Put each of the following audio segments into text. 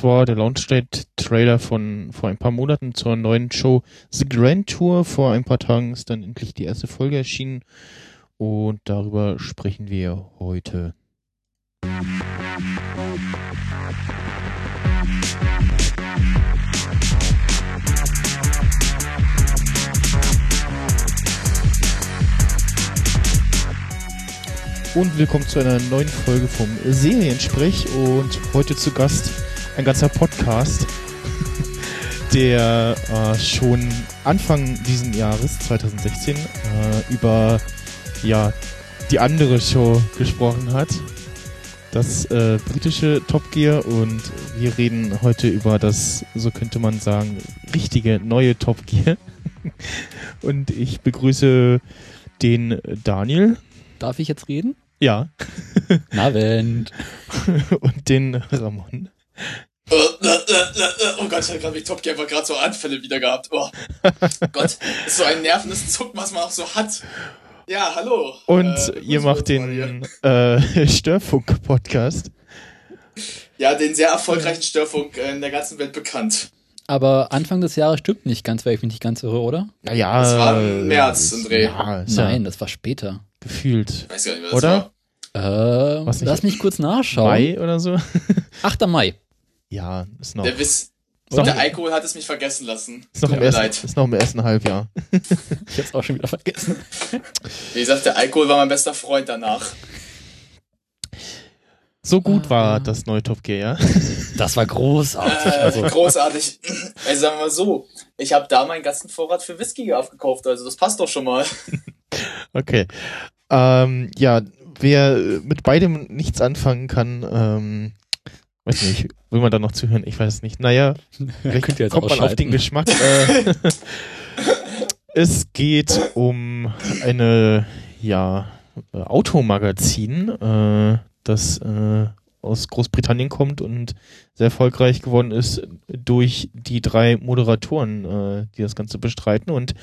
Das war der Launchday-Trailer von vor ein paar Monaten zur neuen Show The Grand Tour. Vor ein paar Tagen ist dann endlich die erste Folge erschienen und darüber sprechen wir heute. Und willkommen zu einer neuen Folge vom Seriensprech und heute zu Gast ein ganzer Podcast, der äh, schon Anfang diesen Jahres, 2016, äh, über ja, die andere Show gesprochen hat. Das äh, britische Top Gear und wir reden heute über das, so könnte man sagen, richtige neue Top Gear. und ich begrüße den Daniel. Darf ich jetzt reden? Ja. Navend. Und den Ramon. Oh, Gott, ich habe gerade Top Gear gerade so Anfälle wieder gehabt. Oh Gott, das ist so ein nervendes Zucken, was man auch so hat. Ja, hallo. Und äh, ihr macht den äh, Störfunk-Podcast. Ja, den sehr erfolgreichen Störfunk in der ganzen Welt bekannt. Aber Anfang des Jahres stimmt nicht ganz, weil ich mich nicht ganz irre, oder? Naja. Das war im März, André. Ja, Nein, das war später. Gefühlt. Weiß gar nicht, was oder? Äh, Was lass mich kurz nachschauen. Mai oder so? 8. Mai. Ja, ist noch. Der, Wiss, noch der Alkohol hat es mich vergessen lassen. Ist noch, im ersten, ist noch im ersten Halbjahr. ich hab's auch schon wieder vergessen. Wie gesagt, der Alkohol war mein bester Freund danach. So gut ah. war das neue Top Gear, ja? Das war großartig. Äh, also. Großartig. Also sagen wir mal so, ich habe da meinen ganzen Vorrat für Whisky aufgekauft, also das passt doch schon mal. Okay. Ähm, ja, wer mit beidem nichts anfangen kann, ähm, weiß nicht, will man da noch zuhören? Ich weiß es nicht. Naja, vielleicht ja kommt man auf den Geschmack. Äh, es geht um eine, ja, Automagazin, äh, das äh, aus Großbritannien kommt und sehr erfolgreich geworden ist durch die drei Moderatoren, äh, die das Ganze bestreiten. Und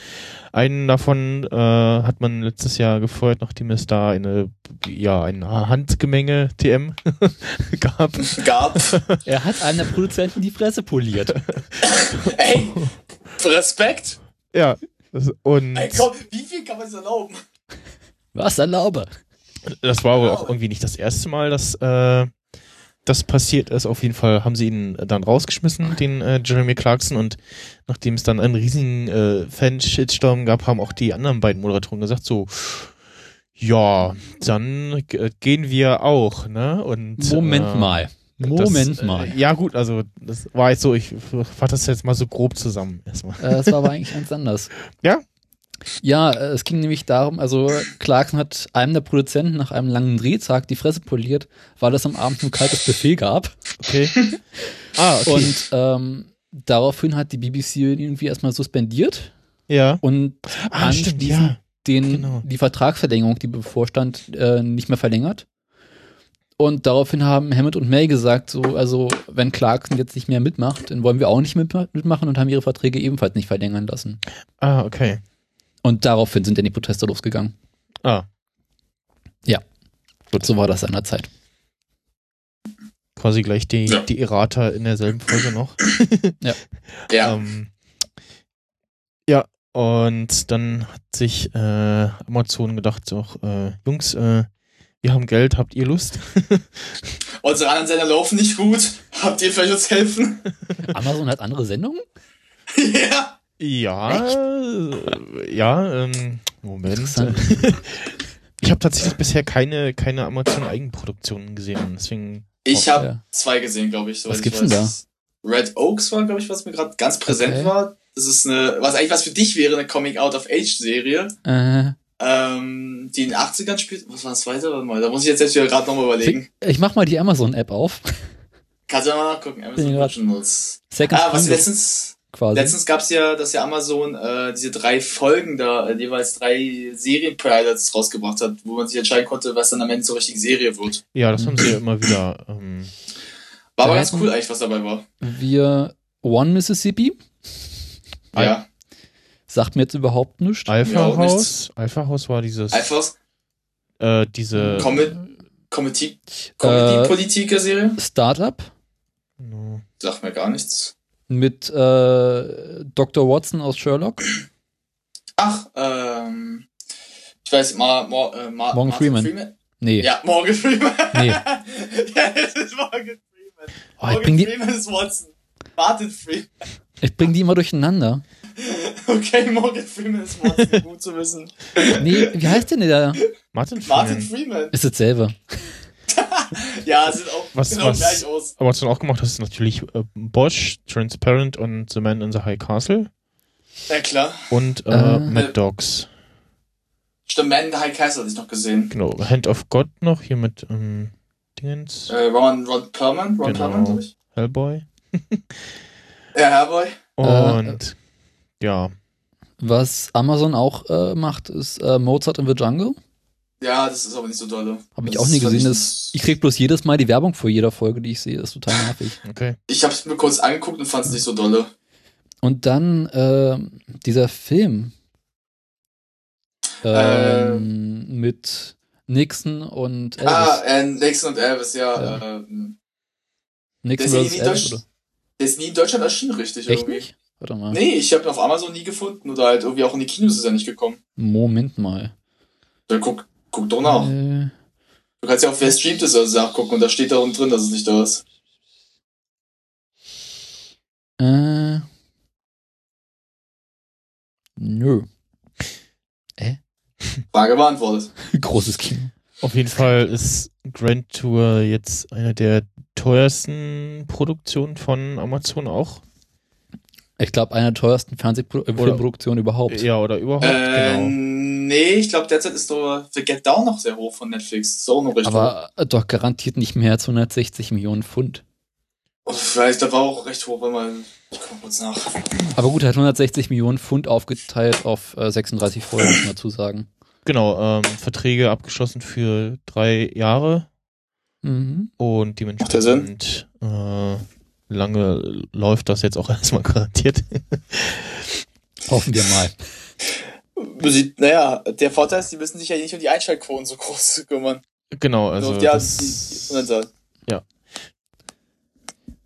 einen davon äh, hat man letztes Jahr gefeuert, nachdem es da eine, ja, ein Handgemenge TM gab. Gab. Er hat einem der Produzenten die Fresse poliert. Ey, Respekt. Ja. Und Ey, komm, wie viel kann man es erlauben? Was erlaube? Das war aber auch irgendwie nicht das erste Mal, dass äh, das passiert ist. Auf jeden Fall haben sie ihn dann rausgeschmissen, den äh, Jeremy Clarkson. Und nachdem es dann einen riesigen äh, Fan-Shitstorm gab, haben auch die anderen beiden Moderatoren gesagt, so, ja, dann gehen wir auch, ne? Und Moment äh, mal. Moment das, mal. Äh, ja, gut, also das war jetzt so, ich fasse das jetzt mal so grob zusammen erstmal. Äh, das war aber eigentlich ganz anders. Ja? Ja, äh, es ging nämlich darum, also Clarkson hat einem der Produzenten nach einem langen Drehtag die Fresse poliert, weil es am Abend ein kaltes Buffet gab. Okay. ah, okay. Und ähm, daraufhin hat die BBC ihn irgendwie erstmal suspendiert. Ja. Und ah, stimmt, ja. den, genau. die Vertragsverlängerung, die bevorstand, äh, nicht mehr verlängert. Und daraufhin haben Hammond und May gesagt, so, also wenn Clarkson jetzt nicht mehr mitmacht, dann wollen wir auch nicht mitmachen und haben ihre Verträge ebenfalls nicht verlängern lassen. Ah, okay. Und daraufhin sind dann die Proteste losgegangen. Ah. Ja. Gut, so war das seinerzeit. Quasi gleich die, ja. die Errata in derselben Folge noch. ja. Ja. Ähm, ja, und dann hat sich äh, Amazon gedacht, so, äh, Jungs, äh, wir haben Geld, habt ihr Lust? Unsere anderen Sender laufen nicht gut. Habt ihr vielleicht uns helfen? Amazon hat andere Sendungen? ja. Ja, äh, ja, ähm, Moment. ich habe tatsächlich bisher keine, keine Amazon-Eigenproduktionen gesehen, deswegen. Ich habe ja. zwei gesehen, glaube ich. So was gibt's denn da? Red Oaks war, glaube ich, was mir gerade ganz präsent okay. war. Das ist eine, was eigentlich was für dich wäre, eine Coming-out-of-Age-Serie. Äh. Ähm, die in den 80ern spielt. Was war das zweite? Warte mal, da muss ich jetzt, jetzt wieder gerade nochmal überlegen. Ich mach mal die Amazon-App auf. Kannst du mal nachgucken, Amazon Originals. Second ah, was letztens, quasi. Letztens gab es ja, dass ja Amazon äh, diese drei Folgen da, äh, jeweils drei Serien-Pilots rausgebracht hat, wo man sich entscheiden konnte, was dann am Ende zur richtigen Serie wird. Ja, das haben sie ja immer wieder. Ähm, war aber ganz cool eigentlich, was dabei war. Wir One Mississippi. Ja. Sagt mir jetzt überhaupt nichts. Alpha ja, House. Alpha House war dieses. Alpha House? Äh, diese. Comedy-Politiker-Serie? Startup. No. Sagt mir gar nichts. Mit äh, Dr. Watson aus Sherlock. Ach, ähm, ich weiß, Ma, Ma, äh, Ma Morgan Freeman. Freeman. Nee. Ja, Morgan Freeman. Nee. ja, es ist Morgan Freeman. Oh, Morgan Freeman ist Watson. Martin Freeman. Ich bring die immer durcheinander. Okay, Morgan Freeman ist Watson, gut zu wissen. Nee, wie heißt denn der? Martin Freeman. Martin Freeman. Ist dasselbe. ja, sieht auch was, genau was, gleich aus. Aber was du auch gemacht hast, ist natürlich äh, Bosch, Transparent und The Man in the High Castle. Ja, klar. Und äh, äh, Mad Dogs. Stimmt, Man in the High Castle hatte ich noch gesehen. Genau, Hand of God noch, hier mit ähm, Dingens. Äh, Ron, Ron Perlman, Ron genau. Perlman, glaube ich. Hellboy. ja, Hellboy. Und äh, ja. Was Amazon auch äh, macht, ist äh, Mozart in the Jungle. Ja, das ist aber nicht so dolle. Habe ich auch nie gesehen. Das, ich krieg bloß jedes Mal die Werbung vor jeder Folge, die ich sehe. Das ist total nervig. Okay. Ich habe es mir kurz angeguckt und fand es nicht so dolle. Und dann äh, dieser Film ähm, äh, mit Nixon und Elvis. Ah, äh, Nixon und Elvis, ja. ja. Ähm, Nixon vs. Elvis, oder? Der ist nie in Deutschland erschienen, richtig? Echt irgendwie. nicht? Warte mal. Nee, ich habe ihn auf Amazon nie gefunden oder halt irgendwie auch in die Kinos ist er nicht gekommen. Moment mal. Dann guck, guck doch nach. Äh, du kannst ja auch, wer streamt ist, also nachgucken und da steht da unten drin, dass es nicht da ist. Äh. Nö. Äh? Frage beantwortet. Großes Kino. Auf jeden Fall ist Grand Tour jetzt eine der teuersten Produktionen von Amazon auch. Ich glaube, eine der teuersten Fernsehproduktionen überhaupt. Ja, oder überhaupt, äh, genau. Nee, ich glaube, derzeit ist doch The Get Down noch sehr hoch von Netflix. So noch recht Aber hoch. doch garantiert nicht mehr als 160 Millionen Pfund. Oh, vielleicht, da war auch recht hoch, wenn man. Ich guck kurz nach. Aber gut, er hat 160 Millionen Pfund aufgeteilt auf äh, 36 Folgen, muss man dazu sagen. Genau, ähm, Verträge abgeschlossen für drei Jahre. Mhm. Und dementsprechend äh, lange läuft das jetzt auch erstmal garantiert. Hoffen wir mal. Naja, der Vorteil ist, die müssen sich ja nicht um die Einschaltquoten so groß kümmern. Genau, also. also das, die ja.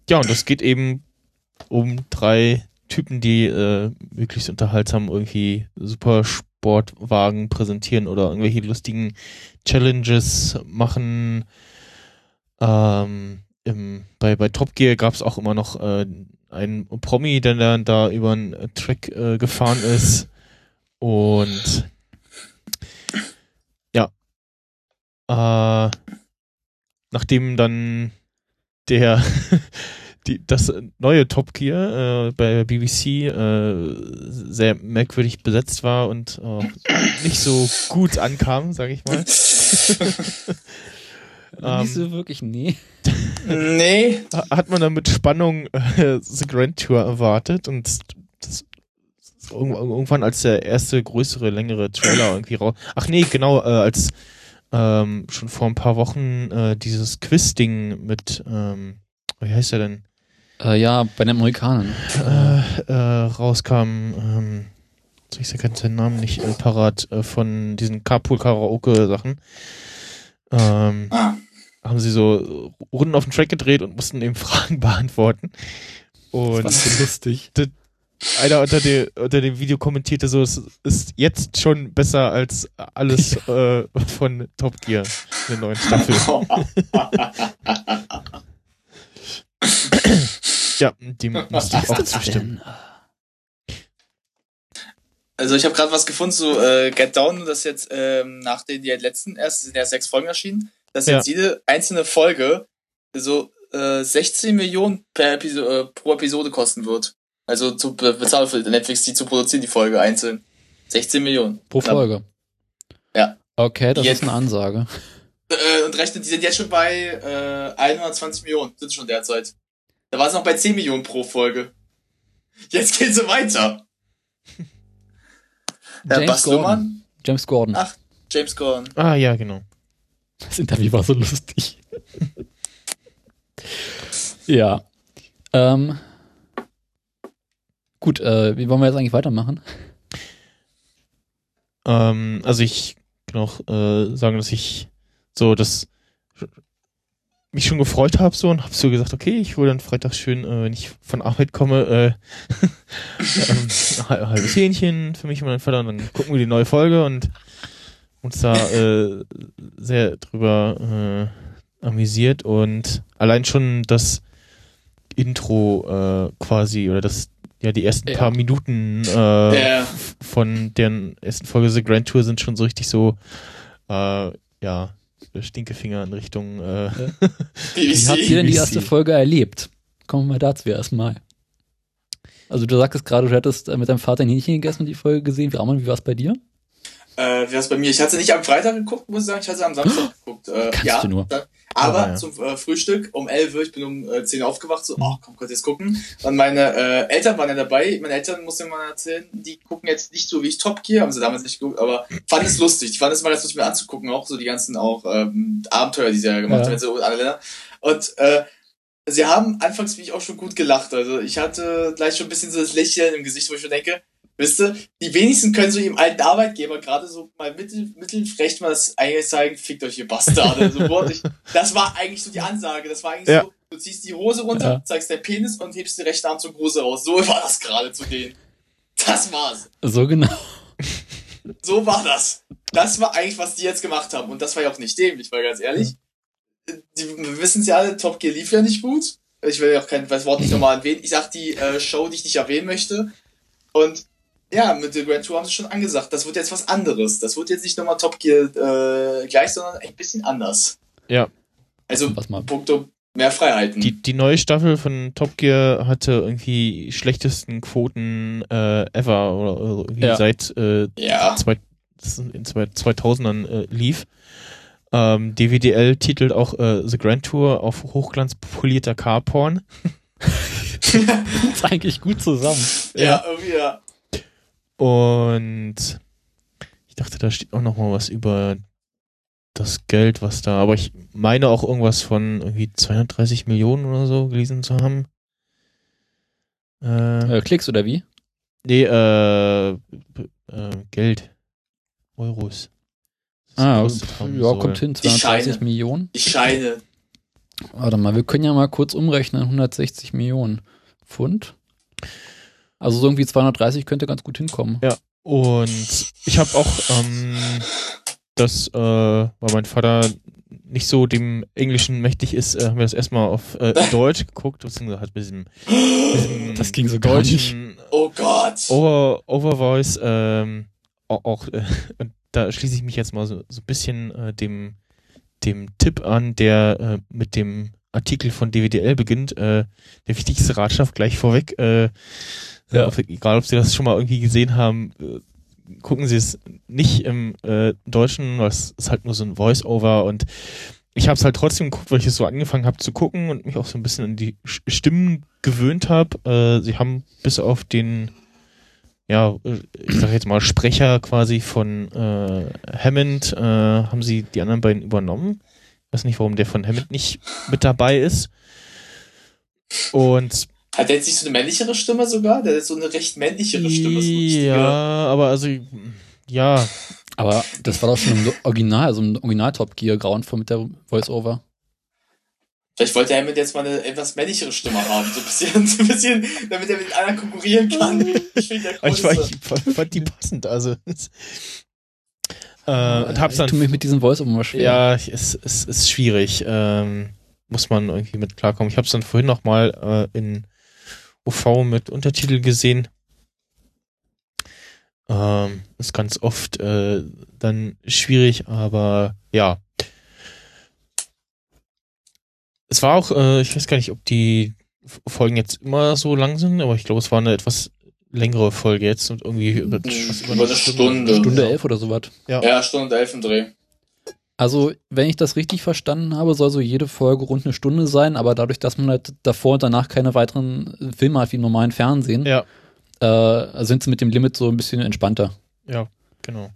Ja, und das geht eben um drei Typen, die äh, möglichst unterhaltsam irgendwie super Sportwagen präsentieren oder irgendwelche lustigen Challenges machen. Ähm, im, bei, bei Top Gear gab es auch immer noch äh, einen Promi, der dann da über einen Track äh, gefahren ist. Und ja. Äh, nachdem dann der die, das neue Top Gear äh, bei BBC äh, sehr merkwürdig besetzt war und äh, nicht so gut ankam, sag ich mal. ähm, nicht so wirklich, nee. nee. Hat man dann mit Spannung äh, The Grand Tour erwartet und irgendwann als der erste größere, längere Trailer irgendwie raus. Ach nee, genau, äh, als ähm, schon vor ein paar Wochen äh, dieses Quiz-Ding mit, ähm, wie heißt der denn? Äh, ja, bei den Amerikanern. Äh, äh, rauskam, ähm, ich sag jetzt den Namen nicht äh, parat, äh, von diesen Carpool-Karaoke-Sachen. Ähm, ah. Haben sie so Runden auf den Track gedreht und mussten eben Fragen beantworten. Und das war so lustig. Einer unter, dem, unter dem Video kommentierte so, es ist jetzt schon besser als alles äh, von Top Gear in der neuen Staffel. Ja, dem musste ich auch zustimmen. Also ich habe gerade was gefunden zu äh, Get Down, das jetzt ähm, nach den die letzten erst sind ja sechs Folgen erschienen, dass ja. jetzt jede einzelne Folge so äh, 16 Millionen per Episo äh, pro Episode kosten wird. Also zu bezahlen für Netflix, die zu produzieren, die Folge einzeln. 16 Millionen. Pro Folge. Ja. Okay, das jetzt, ist eine Ansage. Äh, und rechnet, die sind jetzt schon bei äh, 120 Millionen, sind schon derzeit. Da war es noch bei 10 Millionen pro Folge. Jetzt geht sie weiter. Herr James Gordon. James Gordon. Ach, James Gordon. Ah, ja, genau. Das Interview war so lustig. ja. Ähm. Gut, äh, wie wollen wir jetzt eigentlich weitermachen? Ähm, also ich kann auch äh, sagen, dass ich so das mich schon gefreut habe so und habe so gesagt, okay, ich hole dann Freitag schön, äh, wenn ich von Arbeit komme, äh, ähm, ein halbes Hähnchen für mich und meinen Vater und dann gucken wir die neue Folge und uns da äh, sehr drüber äh, amüsiert und allein schon das Intro äh, quasi oder das ja die ersten ja. paar Minuten äh, ja. von deren ersten Folge The Grand Tour sind schon so richtig so äh, ja Stinkefinger in Richtung. Äh, Wie habt ihr denn die erste Folge erlebt? Kommen wir mal dazu erstmal. Also du sagtest gerade, du hättest äh, mit deinem Vater ein Hähnchen gegessen und die Folge gesehen. Wie, Ramon, wie war es bei dir? Äh, wie war es bei mir? Ich hatte nicht am Freitag geguckt, muss ich sagen, ich hatte am Samstag geguckt. Äh, Kannst ja, du nur. Da, aber ja, ja. zum äh, Frühstück um 11 Uhr, ich bin um äh, 10 Uhr aufgewacht, so, oh, komm, kurz jetzt gucken. Und meine äh, Eltern waren ja dabei. Meine Eltern, muss ich mal erzählen, die gucken jetzt nicht so wie ich Top Gear, haben sie damals nicht geguckt, aber fanden es lustig. Die fanden es mal ganz lustig mir anzugucken, auch so die ganzen auch ähm, Abenteuer, die sie ja gemacht ja. haben, so alle Länder. Und äh, sie haben anfangs wie ich auch schon gut gelacht. Also ich hatte gleich schon ein bisschen so das Lächeln im Gesicht, wo ich schon denke, Wisst ihr, die wenigsten können so ihrem alten Arbeitgeber gerade so mal mittel, mittelfrech mal das eigentlich zeigen, fickt euch ihr Bastarde. so wortlich. Das war eigentlich so die Ansage. Das war eigentlich ja. so, du ziehst die Hose runter, ja. zeigst deinen Penis und hebst den rechten Arm zum Hose raus. So war das gerade zu denen. Das war's. So genau. So war das. Das war eigentlich, was die jetzt gemacht haben. Und das war ja auch nicht dämlich, weil ganz ehrlich, die wissen ja alle, Top Gear lief ja nicht gut. Ich will ja auch kein das Wort nicht nochmal erwähnen. Ich sag die äh, Show, die ich nicht erwähnen möchte. Und ja, mit der Grand Tour haben sie schon angesagt, das wird jetzt was anderes. Das wird jetzt nicht nochmal Top Gear äh, gleich, sondern ein bisschen anders. Ja. Also, punkto mehr Freiheiten. Die, die neue Staffel von Top Gear hatte irgendwie schlechtesten Quoten äh, ever oder irgendwie ja. seit äh, ja. zwei, in 2000ern äh, lief. Ähm, DWDL titelt auch äh, The Grand Tour auf Hochglanz polierter Carporn. das ist eigentlich gut zusammen. Ja, irgendwie ja. Und ich dachte, da steht auch noch mal was über das Geld, was da, aber ich meine auch irgendwas von irgendwie 230 Millionen oder so gelesen zu haben. Äh, äh, Klicks oder wie? Nee, äh, äh Geld. Euros. Ah, ja, kommt hin, 230 Millionen. Die Scheine. Warte mal, wir können ja mal kurz umrechnen, 160 Millionen Pfund. Also so irgendwie 230 könnte ganz gut hinkommen. Ja. Und ich habe auch ähm, das, äh, weil mein Vater nicht so dem Englischen mächtig ist, äh, haben wir das erstmal auf äh, Deutsch geguckt, beziehungsweise hat mit diesem, das ging so deutschen Oh Gott. Over, Overvoice, ähm, auch, auch äh, da schließe ich mich jetzt mal so, so ein bisschen äh, dem, dem Tipp an, der äh, mit dem Artikel von DWDL beginnt. Äh, der wichtigste Ratschlag gleich vorweg. Äh, ja. Auf, egal, ob Sie das schon mal irgendwie gesehen haben, äh, gucken Sie es nicht im äh, Deutschen, weil es ist halt nur so ein Voice-Over und ich habe es halt trotzdem geguckt, weil ich es so angefangen habe zu gucken und mich auch so ein bisschen an die Stimmen gewöhnt habe. Äh, sie haben bis auf den, ja, ich sag jetzt mal Sprecher quasi von äh, Hammond, äh, haben sie die anderen beiden übernommen. Ich weiß nicht, warum der von Hammond nicht mit dabei ist. Und hat der jetzt nicht so eine männlichere Stimme sogar? Der hat so eine recht männlichere Stimme. So ja, aber also, ja. Aber das war doch schon im Original, also im Original Top Gear Grauenvoll mit der Voice-Over. Vielleicht wollte er mit jetzt mal eine etwas männlichere Stimme haben, so ein bisschen, so ein bisschen damit er mit einer konkurrieren kann. Ich, ich, ich fand die passend, also. Äh, und hab's dann. Ich tue mich mit diesem Voice-Over mal schwer. Ja, es, es ist schwierig. Ähm, muss man irgendwie mit klarkommen. Ich habe es dann vorhin noch mal äh, in UV mit Untertitel gesehen. Ähm, ist ganz oft äh, dann schwierig, aber ja. Es war auch, äh, ich weiß gar nicht, ob die Folgen jetzt immer so lang sind, aber ich glaube, es war eine etwas längere Folge jetzt und irgendwie über, über eine Stunde. Stunde elf oder sowas. Ja, ja Stunde elf im Dreh. Also, wenn ich das richtig verstanden habe, soll so jede Folge rund eine Stunde sein, aber dadurch, dass man halt davor und danach keine weiteren Filme hat wie im normalen Fernsehen, ja. äh, sind sie mit dem Limit so ein bisschen entspannter. Ja, genau.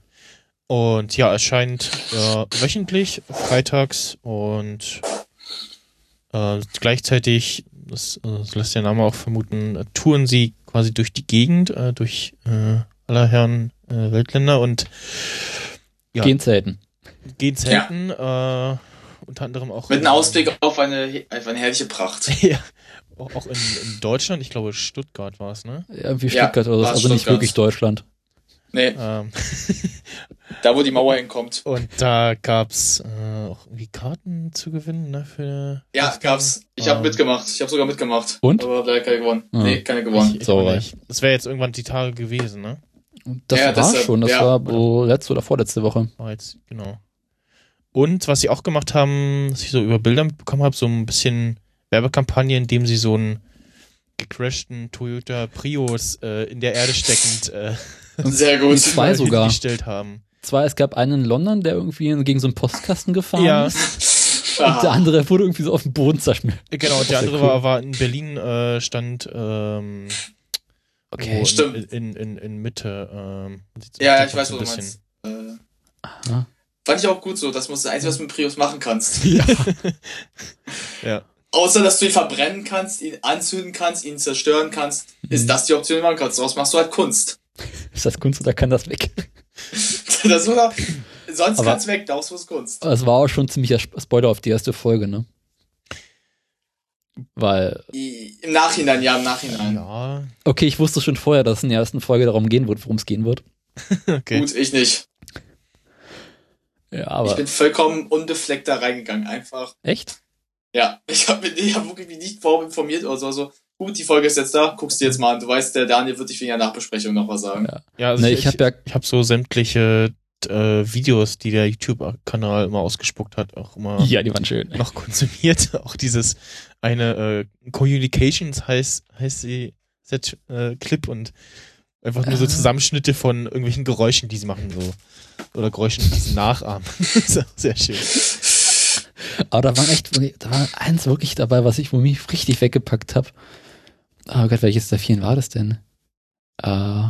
Und ja, erscheint äh, wöchentlich, freitags und äh, gleichzeitig, das, äh, das, lässt der Name auch vermuten, äh, touren sie quasi durch die Gegend, äh, durch aller Herren Weltländer und ja, gehen selten gehen selten ja. äh, unter anderem auch. Mit einem Ausblick auf eine, auf eine herrliche Pracht. ja. Auch in, in, Deutschland, ich glaube Stuttgart war es, ne? Ja, irgendwie Stuttgart ja, oder so, also Stuttgart. nicht wirklich Deutschland. Nee. Ähm. da, wo die Mauer hinkommt. Und da gab's äh, auch irgendwie Karten zu gewinnen, ne? Für ja, gab's. Ich habe ähm. mitgemacht. Ich habe sogar mitgemacht. Und? Aber leider keine gewonnen. Ah. Nee, keine gewonnen. Ich, ich so, Das wäre jetzt irgendwann die Tage gewesen, ne? Das ja, war das, schon. Das ja. war so letzte oder vorletzte Woche. War jetzt, genau. Und was sie auch gemacht haben, was ich so über Bilder mitbekommen habe, so ein bisschen Werbekampagne, in dem sie so einen gecrashten Toyota Prius äh, in der Erde steckend äh, sehr gut zwei sogar gestellt haben. Zwei, es gab einen in London, der irgendwie gegen so einen Postkasten gefahren ja. ist. Und der andere wurde irgendwie so auf dem Boden zerschmiert. Genau, der andere cool. war, war in Berlin äh, stand ähm, okay, in, stimmt. In, in, in Mitte. Ähm, ja, ja, ich weiß, wo du meinst. Äh, fand ich auch gut so. Das muss das Einzige, was du mit Prius machen kannst. Ja. ja. Außer, dass du ihn verbrennen kannst, ihn anzünden kannst, ihn zerstören kannst, mhm. ist das die Option, die du machen kannst. Daraus machst du halt Kunst. Ist das Kunst oder kann das weg? das oder, sonst kann es weg, daraus ist Kunst. Es war auch schon ziemlicher Spoiler auf die erste Folge, ne? Weil. Im Nachhinein, ja, im Nachhinein. Ja. Okay, ich wusste schon vorher, dass es in der ersten Folge darum gehen wird, worum es gehen wird. okay. Gut, ich nicht. Ja, aber. Ich bin vollkommen unbefleckt da reingegangen, einfach. Echt? Ja, ich habe hab wirklich nicht vorher informiert oder so. Also, gut, die Folge ist jetzt da, guckst du jetzt mal an. Du weißt, der Daniel wird dich wegen der Nachbesprechung noch was sagen. Ja, ja also nee, ich, ich habe ja, ich habe so sämtliche äh, Videos, die der YouTube-Kanal immer ausgespuckt hat, auch immer. Ja, die waren schön. Noch konsumiert. Auch dieses eine äh, Communications heißt heißt sie Set, äh, Clip und einfach nur so ah. Zusammenschnitte von irgendwelchen Geräuschen, die sie machen so oder Geräuschen, die sie nachahmen. sehr schön. Aber da war echt, da war eins wirklich dabei, was ich wo mich richtig weggepackt habe. Oh Gott, welches der vielen war das denn? Äh,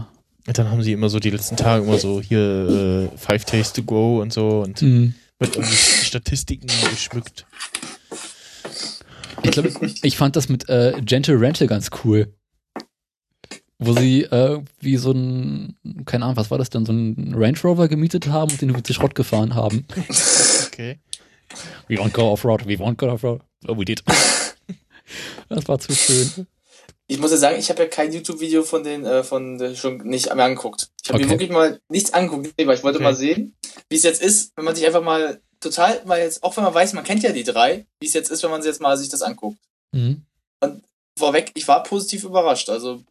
dann haben sie immer so die letzten Tage immer so hier äh, Five Days to Go und so und mhm. mit Statistiken geschmückt. Ich glaube, ich fand das mit äh, Gentle Rental ganz cool. Wo sie äh, wie so ein, keine Ahnung, was war das denn, so ein Range Rover gemietet haben und den über den Schrott gefahren haben. Okay. We won't go off-road, we won't go off-road. Oh, we did. das war zu schön. Ich muss ja sagen, ich habe ja kein YouTube-Video von den, äh, von der schon nicht mehr angeguckt. Ich habe okay. mir wirklich mal nichts angeguckt, weil ich wollte okay. mal sehen, wie es jetzt ist, wenn man sich einfach mal total, weil jetzt, auch wenn man weiß, man kennt ja die drei, wie es jetzt ist, wenn man sich jetzt mal sich das anguckt. Mhm. Und vorweg, ich war positiv überrascht. Also,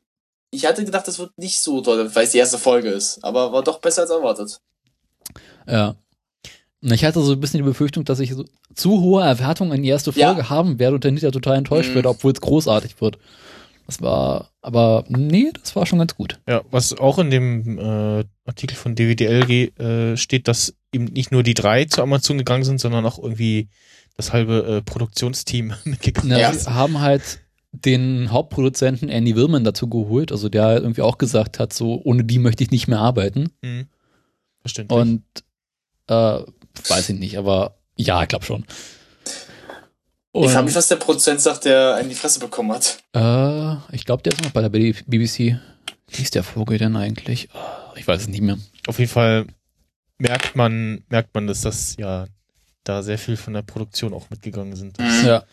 ich hatte gedacht, das wird nicht so toll, weil es die erste Folge ist, aber war doch besser als erwartet. Ja, ich hatte so ein bisschen die Befürchtung, dass ich so zu hohe Erwartungen in die erste Folge ja. haben werde und dann nicht total enttäuscht mhm. werde, obwohl es großartig wird. Das war, aber nee, das war schon ganz gut. Ja, was auch in dem äh, Artikel von DWDL äh, steht, dass eben nicht nur die drei zu Amazon gegangen sind, sondern auch irgendwie das halbe äh, Produktionsteam mitgegangen ja, ist. Ja, haben halt den Hauptproduzenten Andy Willman dazu geholt, also der irgendwie auch gesagt hat, so ohne die möchte ich nicht mehr arbeiten. Mhm. Verständlich. Und äh, weiß ich nicht, aber ja, ich glaube schon. Und, ich frage mich, was der Produzent sagt, der einen die Fresse bekommen hat. Äh, ich glaube, der ist noch bei der BBC. Wie ist der Vogel denn eigentlich? Oh, ich weiß es nicht mehr. Auf jeden Fall merkt man, merkt man, dass das ja da sehr viel von der Produktion auch mitgegangen sind. Mhm. Ja.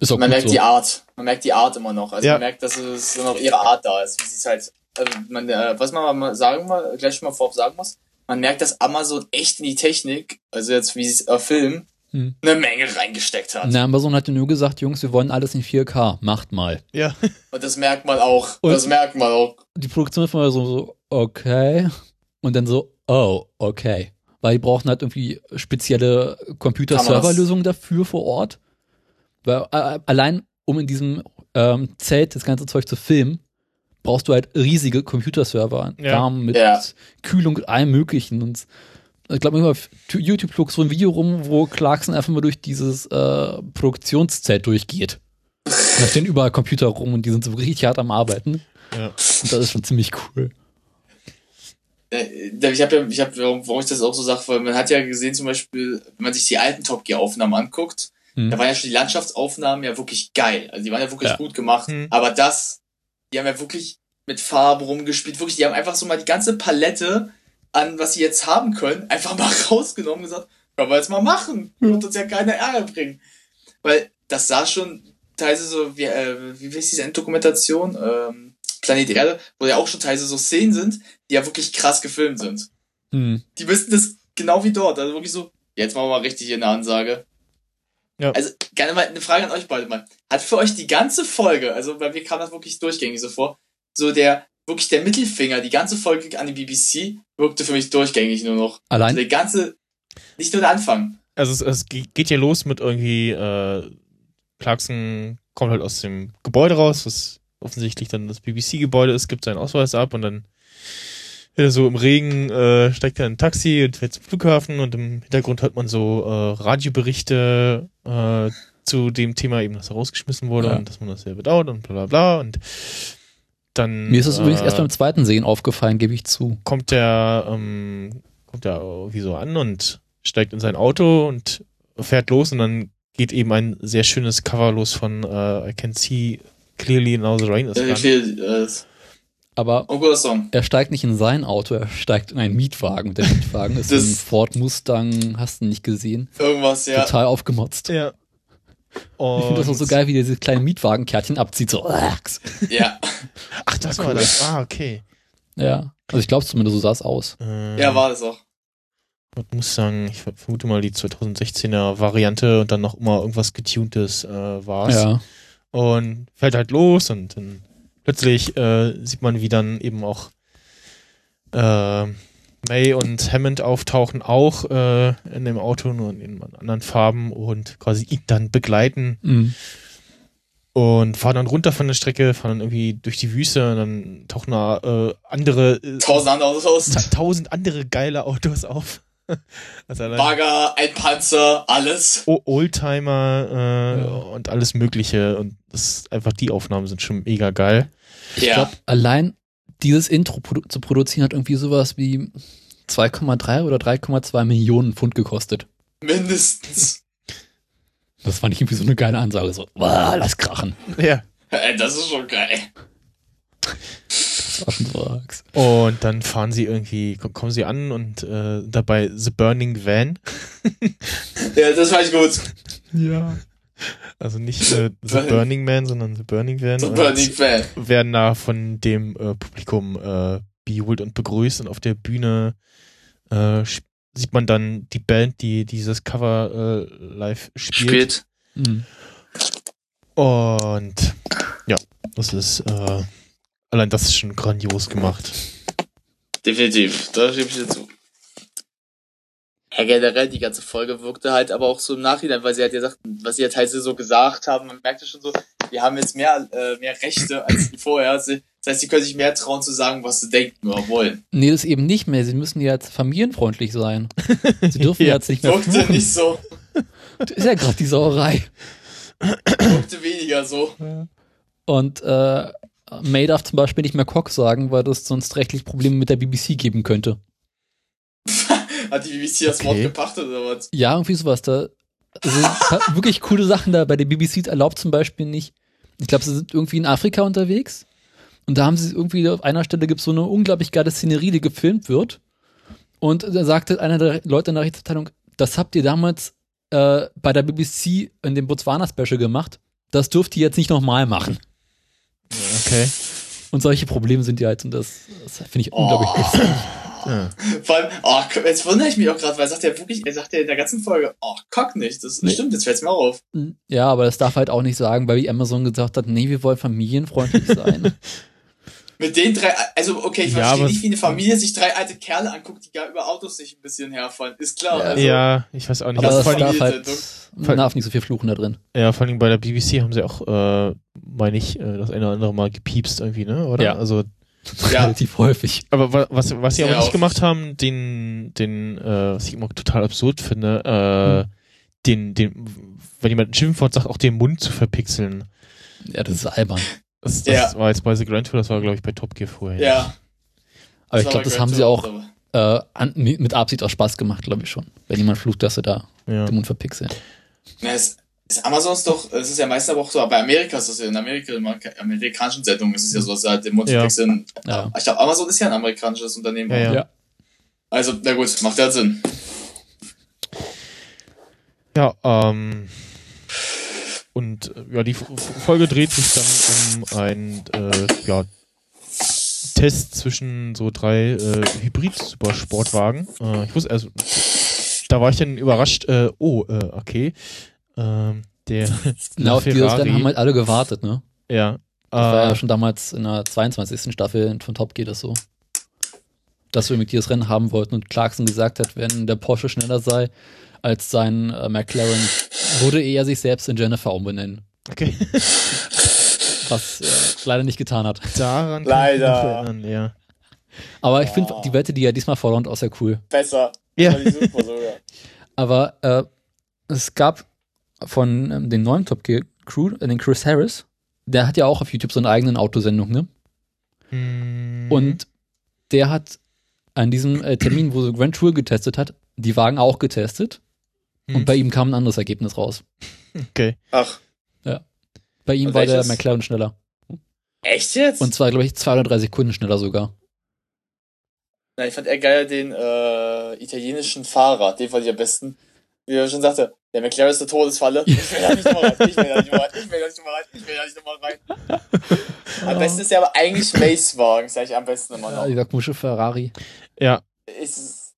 Ist auch man merkt so. die Art. Man merkt die Art immer noch. Also ja. man merkt, dass es noch ihre Art da ist. Wie sie es halt, also man, äh, was man mal sagen mal, gleich mal vorab sagen muss, man merkt, dass Amazon echt in die Technik, also jetzt wie sie es äh, filmen, hm. eine Menge reingesteckt hat. Na, Amazon hat ja nur gesagt, Jungs, wir wollen alles in 4K, macht mal. Ja. Und das merkt man auch. Und das merkt man auch. Die Produktion ist mal so, so, okay. Und dann so, oh, okay. Weil die brauchen halt irgendwie spezielle Computer-Server-Lösungen dafür vor Ort. Weil äh, allein, um in diesem ähm, Zelt das ganze Zeug zu filmen, brauchst du halt riesige Computerserver, ja. warm mit ja. Kühlung und allem möglichen. Und ich glaube, immer auf YouTube flog so ein Video rum, wo Clarkson einfach mal durch dieses äh, Produktionszelt durchgeht. da stehen überall Computer rum und die sind so richtig hart am Arbeiten. Ja. Und das ist schon ziemlich cool. Äh, ich habe ja, ich habe, warum ich das auch so sage, weil man hat ja gesehen, zum Beispiel, wenn man sich die alten Top Gear Aufnahmen anguckt, mhm. da waren ja schon die Landschaftsaufnahmen ja wirklich geil. Also die waren ja wirklich ja. gut gemacht. Mhm. Aber das die haben ja wirklich mit Farbe rumgespielt. Wirklich, die haben einfach so mal die ganze Palette an, was sie jetzt haben können, einfach mal rausgenommen und gesagt, Können wir jetzt mal machen. Wird uns ja keine Ärger bringen. Weil das sah schon teilweise so, wie, äh, wie ist diese Enddokumentation? Ähm, Planet Erde, wo ja auch schon teilweise so Szenen sind, die ja wirklich krass gefilmt sind. Hm. Die müssten das genau wie dort. Also wirklich so, jetzt machen wir mal richtig hier eine Ansage. Ja. Also gerne mal eine Frage an euch beide mal. Hat für euch die ganze Folge, also bei mir kam das wirklich durchgängig so vor, so der wirklich der Mittelfinger, die ganze Folge an die BBC wirkte für mich durchgängig nur noch. Allein? Also der ganze, nicht nur der Anfang. Also es, es geht ja los mit irgendwie, äh, Clarkson kommt halt aus dem Gebäude raus, was offensichtlich dann das BBC-Gebäude ist, gibt seinen Ausweis ab und dann wieder so im Regen äh, steigt er in ein Taxi und fährt zum Flughafen und im Hintergrund hört man so äh, Radioberichte äh, zu dem Thema eben, dass er rausgeschmissen wurde ja. und dass man das sehr bedauert und bla bla bla und dann. Mir ist es äh, übrigens erst beim zweiten Sehen aufgefallen, gebe ich zu. Kommt der, ähm, kommt der irgendwie so an und steigt in sein Auto und fährt los und dann geht eben ein sehr schönes Cover los von uh, I Can See Clearly Now the Rain is Gone. Aber oh, er steigt nicht in sein Auto, er steigt in einen Mietwagen. Der Mietwagen ist das ein Ford Mustang, hast du nicht gesehen? Irgendwas, ja. Total aufgemotzt. Ja. Und ich finde das auch so geil, wie der diese kleinen Mietwagenkärtchen abzieht. So. Ja. Ach, das war das. Ah, okay. Ja. Also ich glaube zumindest, so sah es aus. Ähm, ja, war es auch. Ich muss sagen, ich vermute mal die 2016er Variante und dann noch immer irgendwas getuntes äh, war es. Ja. Und fällt halt los und dann plötzlich äh, sieht man, wie dann eben auch äh, May und Hammond auftauchen, auch äh, in dem Auto, nur in anderen Farben und quasi ihn dann begleiten. Mhm. Und fahren dann runter von der Strecke, fahren dann irgendwie durch die Wüste und dann tauchen da äh, andere. Äh, tausend andere Autos. Tausend andere geile Autos auf. also Bagger, ein Panzer, alles. O Oldtimer äh, ja. und alles Mögliche. Und das einfach die Aufnahmen sind schon mega geil. Ich ja. glaube, allein dieses Intro produ zu produzieren hat irgendwie sowas wie 2,3 oder 3,2 Millionen Pfund gekostet. Mindestens. Das fand ich irgendwie so eine geile Ansage. So, wow, lass krachen. Ja. Das ist schon geil. Und dann fahren sie irgendwie, kommen sie an und äh, dabei The Burning Van. ja, das war ich gut. Ja. Also nicht äh, The Burning Man, sondern The Burning Van. The Burning Van. Werden da von dem äh, Publikum äh, bejubelt und begrüßt und auf der Bühne äh, sieht man dann die Band, die dieses Cover äh, live spielt. Spielt. Mhm. Und ja, das ist äh, allein das ist schon grandios gemacht. Definitiv, da stimme ich dir zu. Ja, generell, die ganze Folge wirkte halt aber auch so im Nachhinein, weil sie halt gesagt, was sie halt halt so gesagt haben, man merkte schon so, wir haben jetzt mehr, äh, mehr Rechte als vorher. Das heißt, sie können sich mehr trauen zu sagen, was sie denken oder wollen. Nee, das eben nicht mehr. Sie müssen jetzt familienfreundlich sein. Sie dürfen ja. jetzt nicht mehr Wirkte nicht so. Das ist ja gerade die Sauerei. Wirkte weniger so. Und äh, May darf zum Beispiel nicht mehr Cock sagen, weil das sonst rechtlich Probleme mit der BBC geben könnte. Hat die BBC das okay. Wort gepachtet oder was? Ja, irgendwie sowas. Da also, wirklich coole Sachen da bei der BBC erlaubt zum Beispiel nicht. Ich glaube, sie sind irgendwie in Afrika unterwegs. Und da haben sie irgendwie auf einer Stelle gibt es so eine unglaublich geile Szenerie, die gefilmt wird. Und da sagte einer der Leute in der Rechtsabteilung, das habt ihr damals äh, bei der BBC in dem Botswana-Special gemacht. Das dürft ihr jetzt nicht nochmal machen. Okay. Und solche Probleme sind ja halt, und das, das finde ich oh. unglaublich lustig. Ja. Vor allem, oh, jetzt wundere ich mich auch gerade, weil er sagt ja wirklich, er sagt ja in der ganzen Folge, oh, Cock nicht. Das nee. stimmt, jetzt fällt's mir auf. Hm, ja, aber das darf halt auch nicht sagen, weil wie Amazon gesagt hat, nee, wir wollen familienfreundlich sein. Mit den drei, also okay, ich ja, verstehe nicht, wie eine Familie sich drei alte Kerle anguckt, die gar über Autos sich ein bisschen herfallen. Ist klar. Ja, also, ja ich weiß auch nicht. Aber das darf halt, man darf nicht so viel fluchen da drin. Ja, vor allem bei der BBC haben sie auch, äh, meine ich, äh, das eine oder andere Mal gepiepst irgendwie, ne? Oder? Ja. Also ja. relativ häufig. Aber was, was sie aber nicht gemacht haben, den, den, äh, was ich immer total absurd finde, äh, hm. den, den, wenn jemand ein Schimpfwort sagt, auch den Mund zu verpixeln. Ja, das ist albern. Das, das ja. war jetzt bei The Grand Tour, das war, glaube ich, bei Top Gear vorher. Ja. Aber ich glaube, das haben sie auch äh, an, mit Absicht auch Spaß gemacht, glaube ich schon. Wenn jemand flucht, dass sie da ja. den Mund verpixeln. Ja, es ist Amazon doch, es ist ja meistens aber auch so, bei Amerika ist das ja in Amerika, in amerikanischen Sendungen ist es ja so, dass halt den Mund ja. verpixeln. Ja. Ich glaube, Amazon ist ja ein amerikanisches Unternehmen. Ja, ja. Also, na gut, macht ja Sinn. Ja, ähm, und äh, ja, die Folge dreht sich dann um ein äh, ja, Test zwischen so drei äh, Hybrid-Supersportwagen. Äh, ich wusste also, da war ich dann überrascht, äh, oh, äh, okay. Ähm, der Na, auf dieses Rennen haben halt alle gewartet, ne? Ja. Das war ja äh, schon damals in der 22. Staffel von Top geht das so. Dass wir mit dieses Rennen haben wollten und Clarkson gesagt hat, wenn der Porsche schneller sei als sein äh, McLaren, würde er sich selbst in Jennifer umbenennen. Okay. Was er leider nicht getan hat. Daran leider. Erinnern, ja. Aber ich finde die Wette, die er diesmal fordert, auch sehr cool. Besser. Ja. Aber äh, es gab von ähm, den neuen Top Gear Crew, äh, den Chris Harris, der hat ja auch auf YouTube so eine eigene Autosendung, ne? Mhm. Und der hat an diesem äh, Termin, wo so Grand Tour getestet hat, die Wagen auch getestet. Mhm. Und bei ihm kam ein anderes Ergebnis raus. Okay. Ach. Ja. Bei ihm war der McLaren schneller. Echt jetzt? Und zwar, glaube ich, zwei oder drei Sekunden schneller sogar. Na, ich fand eher geil den äh, italienischen Fahrer, den fand ich am besten. Wie er schon sagte, der McLaren ist eine Todesfalle. Ich will da nicht nochmal rein. Ich will da nicht nochmal rein. Ich will da nicht nochmal rein. Ich will da nicht nochmal rein. Am besten ist ja aber eigentlich Racewagen, sag ich am besten immer noch. Ja, dieser komische Ferrari. Ja. Ist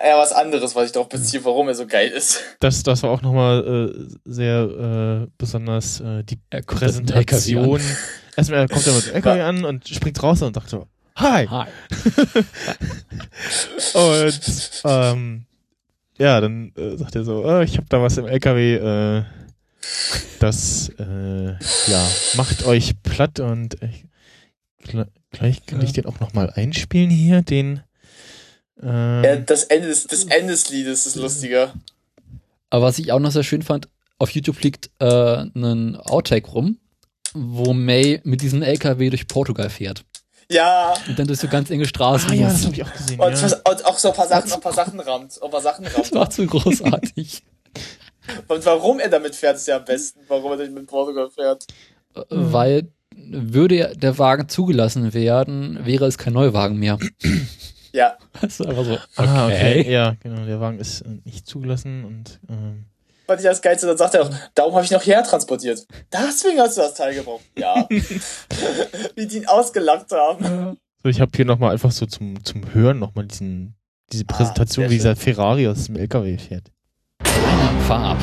eher was anderes, was ich darauf beziehe, warum er so geil ist. Das, das war auch nochmal äh, sehr äh, besonders äh, die Präsentation. Erstmal kommt er mit dem LKW an und springt raus und sagt so, Hi! Hi. und ähm, ja, dann äh, sagt er so, oh, ich habe da was im LKW, äh, das äh, ja macht euch platt und ich, gleich kann ich den auch noch mal einspielen hier, den. Äh, ja, das Ende des, das Ende des Liedes ist lustiger. Aber was ich auch noch sehr schön fand, auf YouTube liegt äh, ein Outtake rum, wo May mit diesem LKW durch Portugal fährt. Ja. Und dann durch so ganz enge Straßen. Ah, ja, das hab ich auch gesehen. Und, ja. und auch so ein paar Sachen, ein paar Sachen rammt. Ein paar Sachen rammt. Das war zu großartig. und warum er damit fährt, ist ja am besten. Warum er nicht mit Portugal fährt. Äh, weil würde der Wagen zugelassen werden, wäre es kein Neuwagen mehr. Ja. Das ist einfach so. Okay. Ah, okay. Ja, genau. Der Wagen ist nicht zugelassen und. Ähm fand ich das Geilste. Dann sagt er auch, darum habe ich noch hertransportiert. Deswegen hast du das Teil gebraucht. Ja. Wie die ihn ausgelacht haben. So, ich habe hier nochmal einfach so zum, zum Hören nochmal diesen, diese ah, Präsentation, ah, wie dieser Ferrari aus dem LKW fährt. Fahr ab.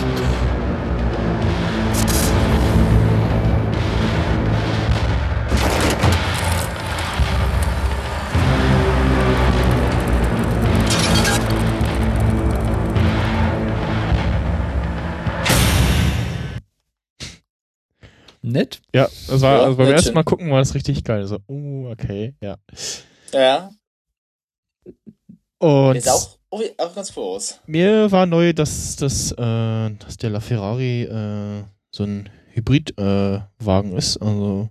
Nett. Ja, das war, ja, also beim ersten Mal gucken war das richtig geil. So, uh, okay, ja. Ja. Und ist auch, oh, auch ganz groß. Mir war neu, dass, dass, äh, dass der LaFerrari äh, so ein Hybridwagen äh, ist. Also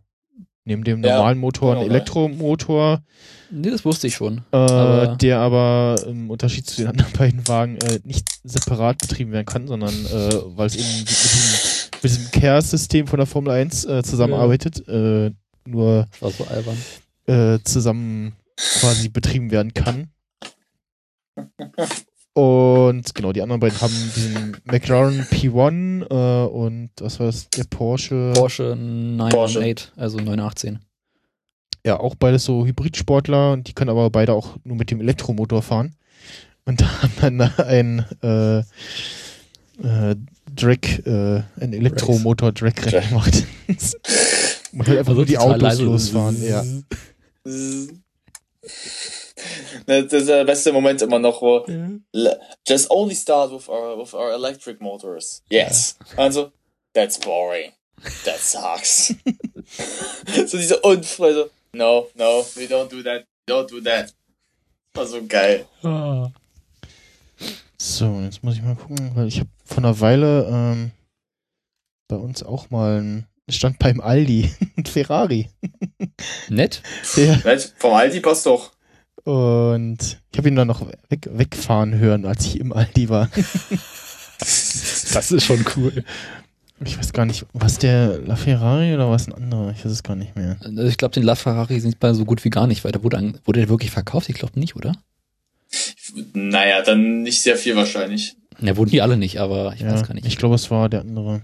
neben dem normalen ja, Motor ein Elektromotor. Nee, das wusste ich schon. Äh, aber der aber im Unterschied zu den anderen beiden Wagen äh, nicht separat betrieben werden kann, sondern äh, weil es eben mit mit diesem Care-System von der Formel 1 äh, zusammenarbeitet, ja. äh, nur war so albern. Äh, zusammen quasi betrieben werden kann. Und genau, die anderen beiden haben diesen McLaren P1 äh, und was war das, der Porsche? Porsche 918, also 918. Ja, auch beides so Hybridsportler und die können aber beide auch nur mit dem Elektromotor fahren. Und da haben dann ein äh, äh, Drag, äh, ein Elektromotor-Drag-Rennen gemacht. Man will einfach also nur die Autos losfahren, ja. Das ist der beste Moment immer noch, wo ja. just only start with our, with our electric motors. Yes. Ja. Also, that's boring. That sucks. so diese Unfreude. No, no, we don't do that. Don't do that. War so geil. Oh. So, jetzt muss ich mal gucken, weil ich habe vor einer Weile ähm, bei uns auch mal ein stand beim Aldi ein Ferrari. Nett. Ja. Nett. Vom Aldi passt doch. Und ich habe ihn dann noch weg, wegfahren hören, als ich im Aldi war. das ist schon cool. Ich weiß gar nicht, was der LaFerrari oder was ein anderer? Ich weiß es gar nicht mehr. Also ich glaube, den LaFerrari sind bei so gut wie gar nicht weiter. Wurde, wurde der wirklich verkauft? Ich glaube nicht, oder? Naja, dann nicht sehr viel wahrscheinlich. Ja, wurden die alle nicht, aber ich ja, weiß gar nicht. Ich glaube, es war der andere.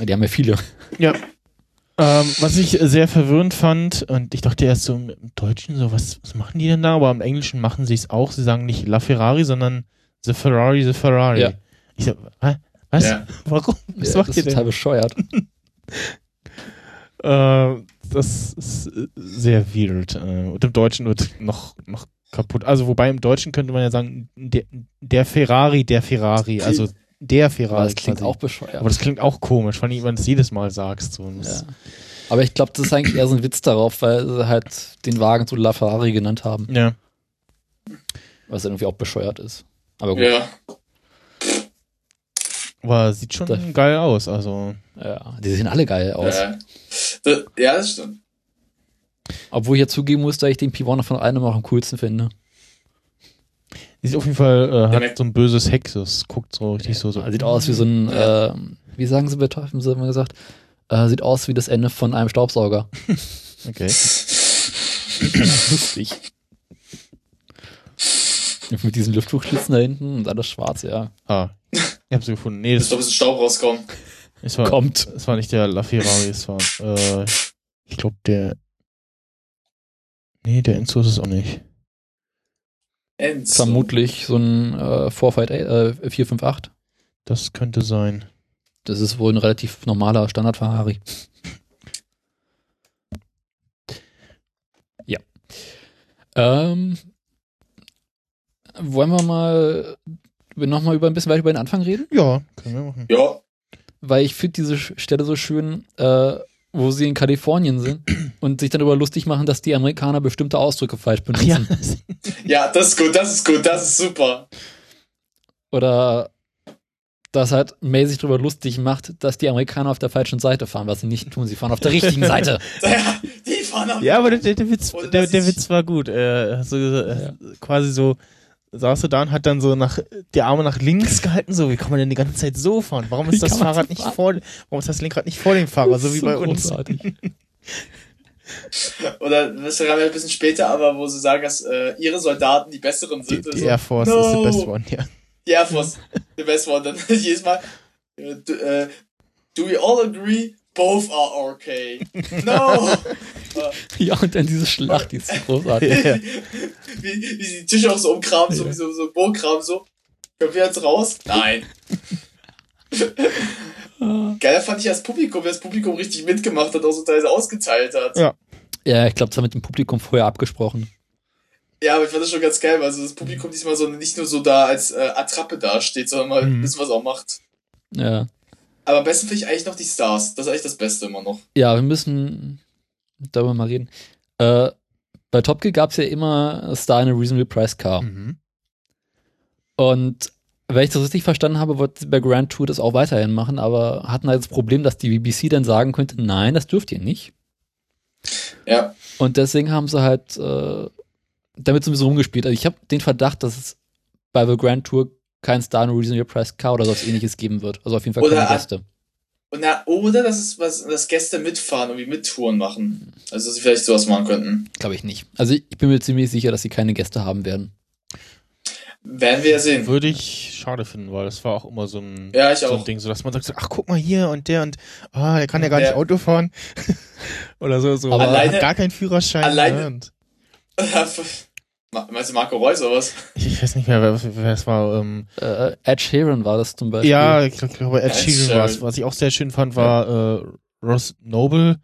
Die haben ja viele. Ja. Ähm, was ich sehr verwirrend fand, und ich dachte erst so im Deutschen, so, was, was machen die denn da? Aber im Englischen machen sie es auch. Sie sagen nicht La Ferrari, sondern The Ferrari, The Ferrari. Ja. Ich so, hä? Was? Ja. Warum? Was ja, macht das ihr ist denn? total bescheuert. äh, das ist sehr weird. Äh, und im Deutschen wird noch, noch kaputt. Also, wobei im Deutschen könnte man ja sagen, der, der Ferrari, der Ferrari. Also, der Ferrari. Aber das klingt quasi. auch bescheuert. Aber das klingt auch komisch, vor allem, wenn du es jedes Mal sagst. So. ja. Aber ich glaube, das ist eigentlich eher so ein Witz darauf, weil sie halt den Wagen so La Ferrari genannt haben. Ja. Was irgendwie auch bescheuert ist. Aber gut. Ja. Aber sieht schon Das- geil aus, also. Ja, die sehen alle geil aus. Ja. Das, ja, das stimmt. Obwohl ich ja zugeben muss, dass ich den Pivoner von einem auch am coolsten finde. Sieht auf jeden Fall, äh, hat merkt- so ein böses Heck, das guckt so richtig so, so. Sieht aus wie so ein, äh, wie sagen sie bei Teufel, haben sie immer gesagt, äh, sieht aus wie das Ende von einem Staubsauger. Okay. Lustig. Mit diesen Lüftungsschlitzen da hinten und alles schwarz, ja. Ah. Ich hab sie gefunden. Nee, Ist das, doch ein bisschen Staub rauskommen. es war, Kommt. es war nicht der LaFerrari, es war, äh, ich glaube der, nee, der Enzo ist es auch nicht. Enzo. Vermutlich so ein äh, 458, äh, 458. Das könnte sein. Das ist wohl ein relativ normaler Standard Ferrari. Ja. Ähm, wollen wir mal nochmal über ein bisschen weiter über den Anfang reden? Ja, können wir machen. Ja. Weil ich finde diese Stelle so schön, äh, wo sie in Kalifornien sind und sich dann darüber lustig machen, dass die Amerikaner bestimmte Ausdrücke falsch Ach ja, benutzen. Ja, das ist gut, das ist gut, das ist super. Oder dass halt May sich darüber lustig macht, dass die Amerikaner auf der falschen Seite fahren, was sie nicht tun. Sie fahren auf der richtigen Seite. Ja, die fahren am ja aber der, der, Witz, Und der, der Witz war gut. Äh, so, äh, quasi so, saß du da und hat dann so nach, die Arme nach links gehalten, so, wie kann man denn die ganze Zeit so fahren? Warum ist das Fahrrad so nicht fahren? vor, warum ist das Lenkrad nicht vor dem Fahrer, so wie bei uns? Oder das ist ein bisschen später, aber wo sie sagen, dass äh, ihre Soldaten die besseren Die, sind. die so, Air Force no. ist the best one, ja. Die Air Force, the best one. Dann jedes Mal, äh, do, äh, do we all agree? Both are okay. No! Ja, und dann diese Schlacht, die ist so großartig. ja. wie, wie sie die Tische auch so umkramen, so wie so, so Burgkram, so. Können wir jetzt raus? Nein. Geiler fand ich das Publikum, wie das Publikum richtig mitgemacht hat, auch so teilweise ausgeteilt hat. Ja. Ja, ich glaube, das war mit dem Publikum vorher abgesprochen. Ja, aber ich fand das schon ganz geil, weil also das Publikum diesmal so nicht nur so da als äh, Attrappe dasteht, sondern mal Mhm. ein bisschen was auch macht. Ja. Aber am besten finde ich eigentlich noch die Stars. Das ist eigentlich das Beste immer noch. Ja, wir müssen darüber mal reden. Äh, bei Top Gear gab es ja immer Star in a Reasonable Price Car. Mhm. Und wenn ich das richtig verstanden habe, wird sie bei Grand Tour das auch weiterhin machen, aber hatten halt das Problem, dass die BBC dann sagen könnte, nein, das dürft ihr nicht. Ja. Und deswegen haben sie halt äh, damit so ein bisschen rumgespielt. Also ich habe den Verdacht, dass es bei The Grand Tour kein Star in a Reasonable Price Car oder sowas ähnliches geben wird. Also auf jeden Fall Oder keine Gäste. Und na, oder dass es was, dass Gäste mitfahren und wie Mittouren machen. Also dass sie vielleicht sowas machen könnten. Glaube ich nicht. Also ich bin mir ziemlich sicher, dass sie keine Gäste haben werden. Werden wir ja sehen. Würde ich schade finden, weil das war auch immer so ein, Ja, ich so ein auch. Ding, so dass man sagt, so, ach guck mal hier und der und ah, der kann ja gar Der- nicht Auto fahren. Oder so, so alleine- gar keinen Führerschein. alleine- ne? Meinst du Marco Reus oder was? ich, weiß nicht mehr, wer, wer es war. Ähm, Äh, Ed Sheeran war das zum Beispiel. ja, ich glaube, glaub, Ed Ed Sheeran war es. Was ich auch sehr schön fand, war äh, Ross Noble,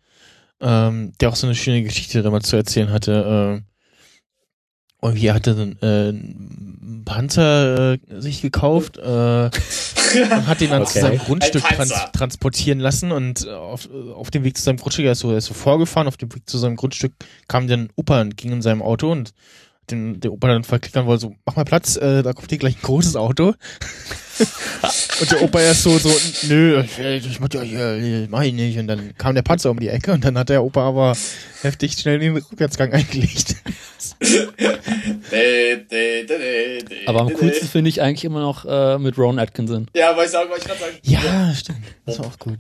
ähm, der auch so eine schöne Geschichte damals zu erzählen hatte. Äh, irgendwie er hatte einen, äh, einen Panzer äh, sich gekauft äh, und hat den dann zu Okay. seinem Grundstück trans transportieren lassen und äh, auf, auf dem Weg zu seinem Grundstück, er ist so, er ist so vorgefahren, auf dem Weg zu seinem Grundstück kam dann ein Opa und ging in seinem Auto und den, der Opa dann verklickern wollte, so, mach mal Platz, äh, da kommt hier gleich ein großes Auto. und der Opa erst so, so, nö, ich, ich mach ja hier, mach ich nicht. Und dann kam der Panzer um die Ecke und dann hat der Opa aber heftig schnell den Rückwärtsgang eingelegt. Aber am coolsten de. finde ich eigentlich immer noch äh, mit Ron Atkinson. Ja, weil ich sagen, wollte ich gerade sagen. Ja, stimmt. Das war auch gut.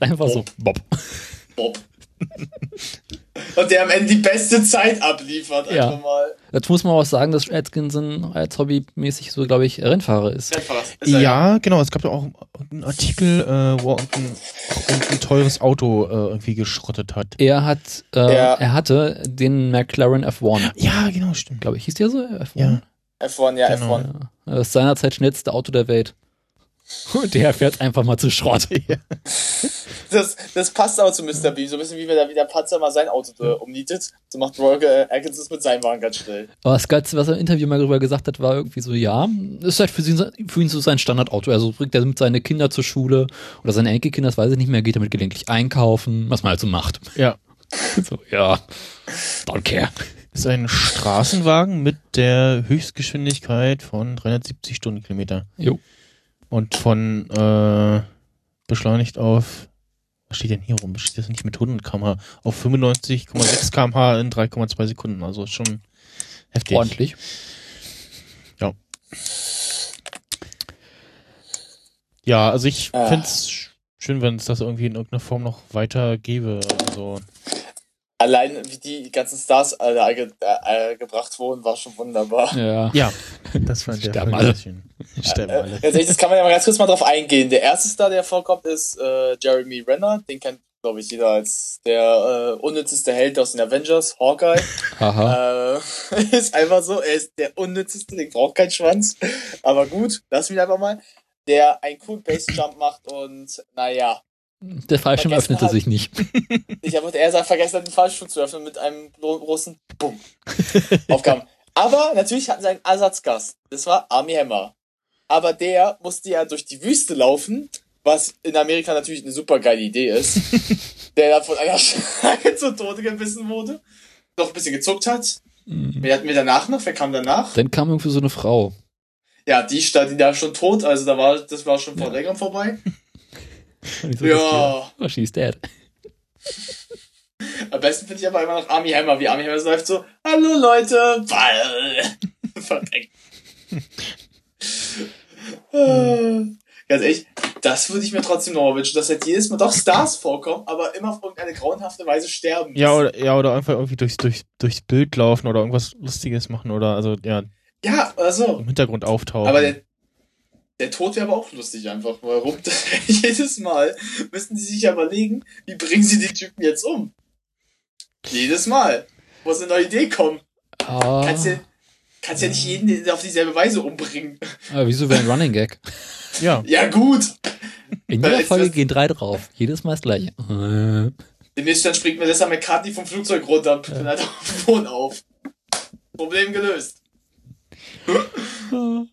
Einfach so. Bob. Bob. Und der am Ende die beste Zeit abliefert, Ja. einfach mal. Jetzt muss man auch sagen, dass Atkinson als hobbymäßig so, glaube ich, Rennfahrer ist. Rennfahrer ist ja, ja, genau. Es gab ja auch einen Artikel, äh, wo er ein, ein, teures Auto äh, irgendwie geschrottet hat. Er hat, äh, ja. er hatte den McLaren F1. Ja, genau, stimmt. Glaube ich, hieß der so? F1? Ja. F1, ja, genau. F1. Ja. Das ist seinerzeit schnellste Auto der Welt. Und der fährt einfach mal zu Schrott. Ja. Das, das passt auch zu Mr. B. So ein bisschen wie wenn da wieder Patzer mal sein Auto äh, umnietet. So macht Roy äh, Atkinson mit seinem Wagen ganz schnell. Aber das Geilste, was er im Interview mal darüber gesagt hat, war irgendwie so, ja, ist halt für ihn, für ihn so sein Standardauto. Also bringt er mit seine Kinder zur Schule oder seine Enkelkinder, das weiß ich nicht mehr, geht damit gelegentlich einkaufen, was man halt so macht. Ja. so, ja. Don't care. Ist ein Straßenwagen mit der Höchstgeschwindigkeit von 370 Stundenkilometer. Jo. Und von äh, beschleunigt auf, was steht denn hier rum? Steht das nicht mit 100 km/h? Auf 95,6 km/h in 3,2 Sekunden. Also schon heftig. Ordentlich. Ja. Ja, also ich ah. fände es schön, wenn es das irgendwie in irgendeiner Form noch weiter gäbe. Also allein wie die ganzen Stars alle ge äh, gebracht wurden, war schon wunderbar. Ja, ja das fand ich Sterben alle. Sterben alle. Äh, das kann man ja mal ganz kurz mal drauf eingehen. Der erste Star, der vorkommt, ist äh, Jeremy Renner. Den kennt, glaube ich, jeder als der äh, unnützeste Held aus den Avengers, Hawkeye. Aha. Äh, ist einfach so, er ist der unnützeste, der braucht keinen Schwanz. Aber gut, lass mich einfach mal. Der einen coolen Base-Jump macht und, naja, der Fallschirm öffnete hat, sich nicht. Ich habe eher gesagt, vergessen hat, den Fallschirm zu öffnen mit einem großen Bumm. Aufgaben. Aber natürlich hatten sie einen Ersatzgast. Das war Army Hammer. Aber der musste ja durch die Wüste laufen, was in Amerika natürlich eine super geile Idee ist. der dann von einer Schlange zu Tode gebissen wurde. Noch ein bisschen gezuckt hat. Mhm. Wer hatten wir danach noch? Wer kam danach? Dann kam irgendwie so eine Frau. Ja, die stand ja schon tot, also da war, das war schon vor ja. längerem vorbei. So ja. Oh, she's dead. Am besten finde ich aber immer noch Army Hammer, wie Army Hammer läuft so, hallo Leute, Ball. Verdeckt. Ganz ehrlich, das würde ich mir trotzdem noch wünschen, dass halt jedes Mal doch Stars vorkommen, aber immer auf irgendeine grauenhafte Weise sterben. Ja, oder, ja, oder einfach irgendwie durchs, durch, durchs Bild laufen oder irgendwas Lustiges machen oder, also, ja. Ja, also. Im Hintergrund auftauchen. Aber der, der Tod wäre aber auch lustig einfach. Warum? Jedes Mal müssten sie sich ja überlegen, wie bringen sie den Typen jetzt um? Jedes Mal. Muss eine neue Idee kommen. Oh. Kannst ja, kannst ja nicht jeden auf dieselbe Weise umbringen. Aber wieso wäre ein Running Gag? ja. Ja, gut. In jeder Folge gehen drei drauf. Jedes Mal das gleiche. Demnächst dann springt Melissa McCartney vom Flugzeug runter und ja. halt auf den Boden auf. Problem gelöst.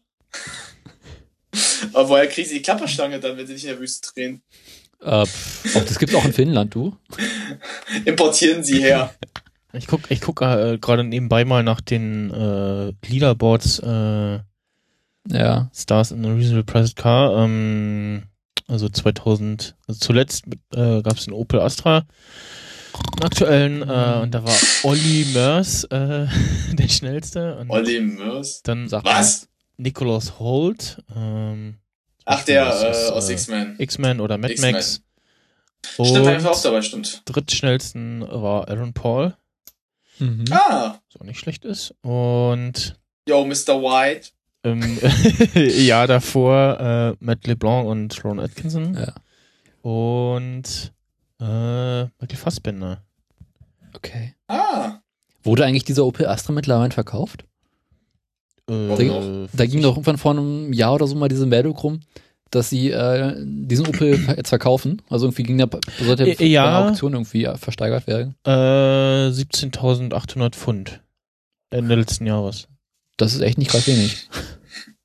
Aber woher kriegen sie die Klapperstange dann, wenn sie nicht in der Wüste drehen? Äh, oh, das gibt's auch in Finnland, du? Importieren sie her. Ich guck, ich guck äh, gerade nebenbei mal nach den äh, Leaderboards äh, ja. Stars in a Reasonable Priced Car. Ähm, also 2000, also zuletzt äh, gab es den Opel Astra, aktuellen, äh, und da war Olli Mörs äh, der schnellste. Und Olli Mörs? Dann Was? Nicholas Holt. Ähm, Ach, der äh, aus X-Men. X-Men oder Mad Max. Stimmt, einfach auch dabei, stimmt. Drittschnellsten war Aaron Paul. Mhm. Ah. So nicht schlecht ist. Und. Yo, Mr. White. Im Jahr davor äh, Matt LeBlanc und Ron Atkinson. Ja. Und äh, Michael Fassbender. Okay. Ah. Wurde eigentlich dieser Opel Astra mittlerweile verkauft? Äh, da, da ging doch irgendwann vor einem Jahr oder so mal diese Meldung rum, dass sie äh, diesen Opel jetzt verkaufen. Also irgendwie ging der, sollte äh, ja, bei der Auktion irgendwie versteigert werden. Äh, 17.800 Pfund Ende letzten Jahres. Das ist echt nicht gerade wenig.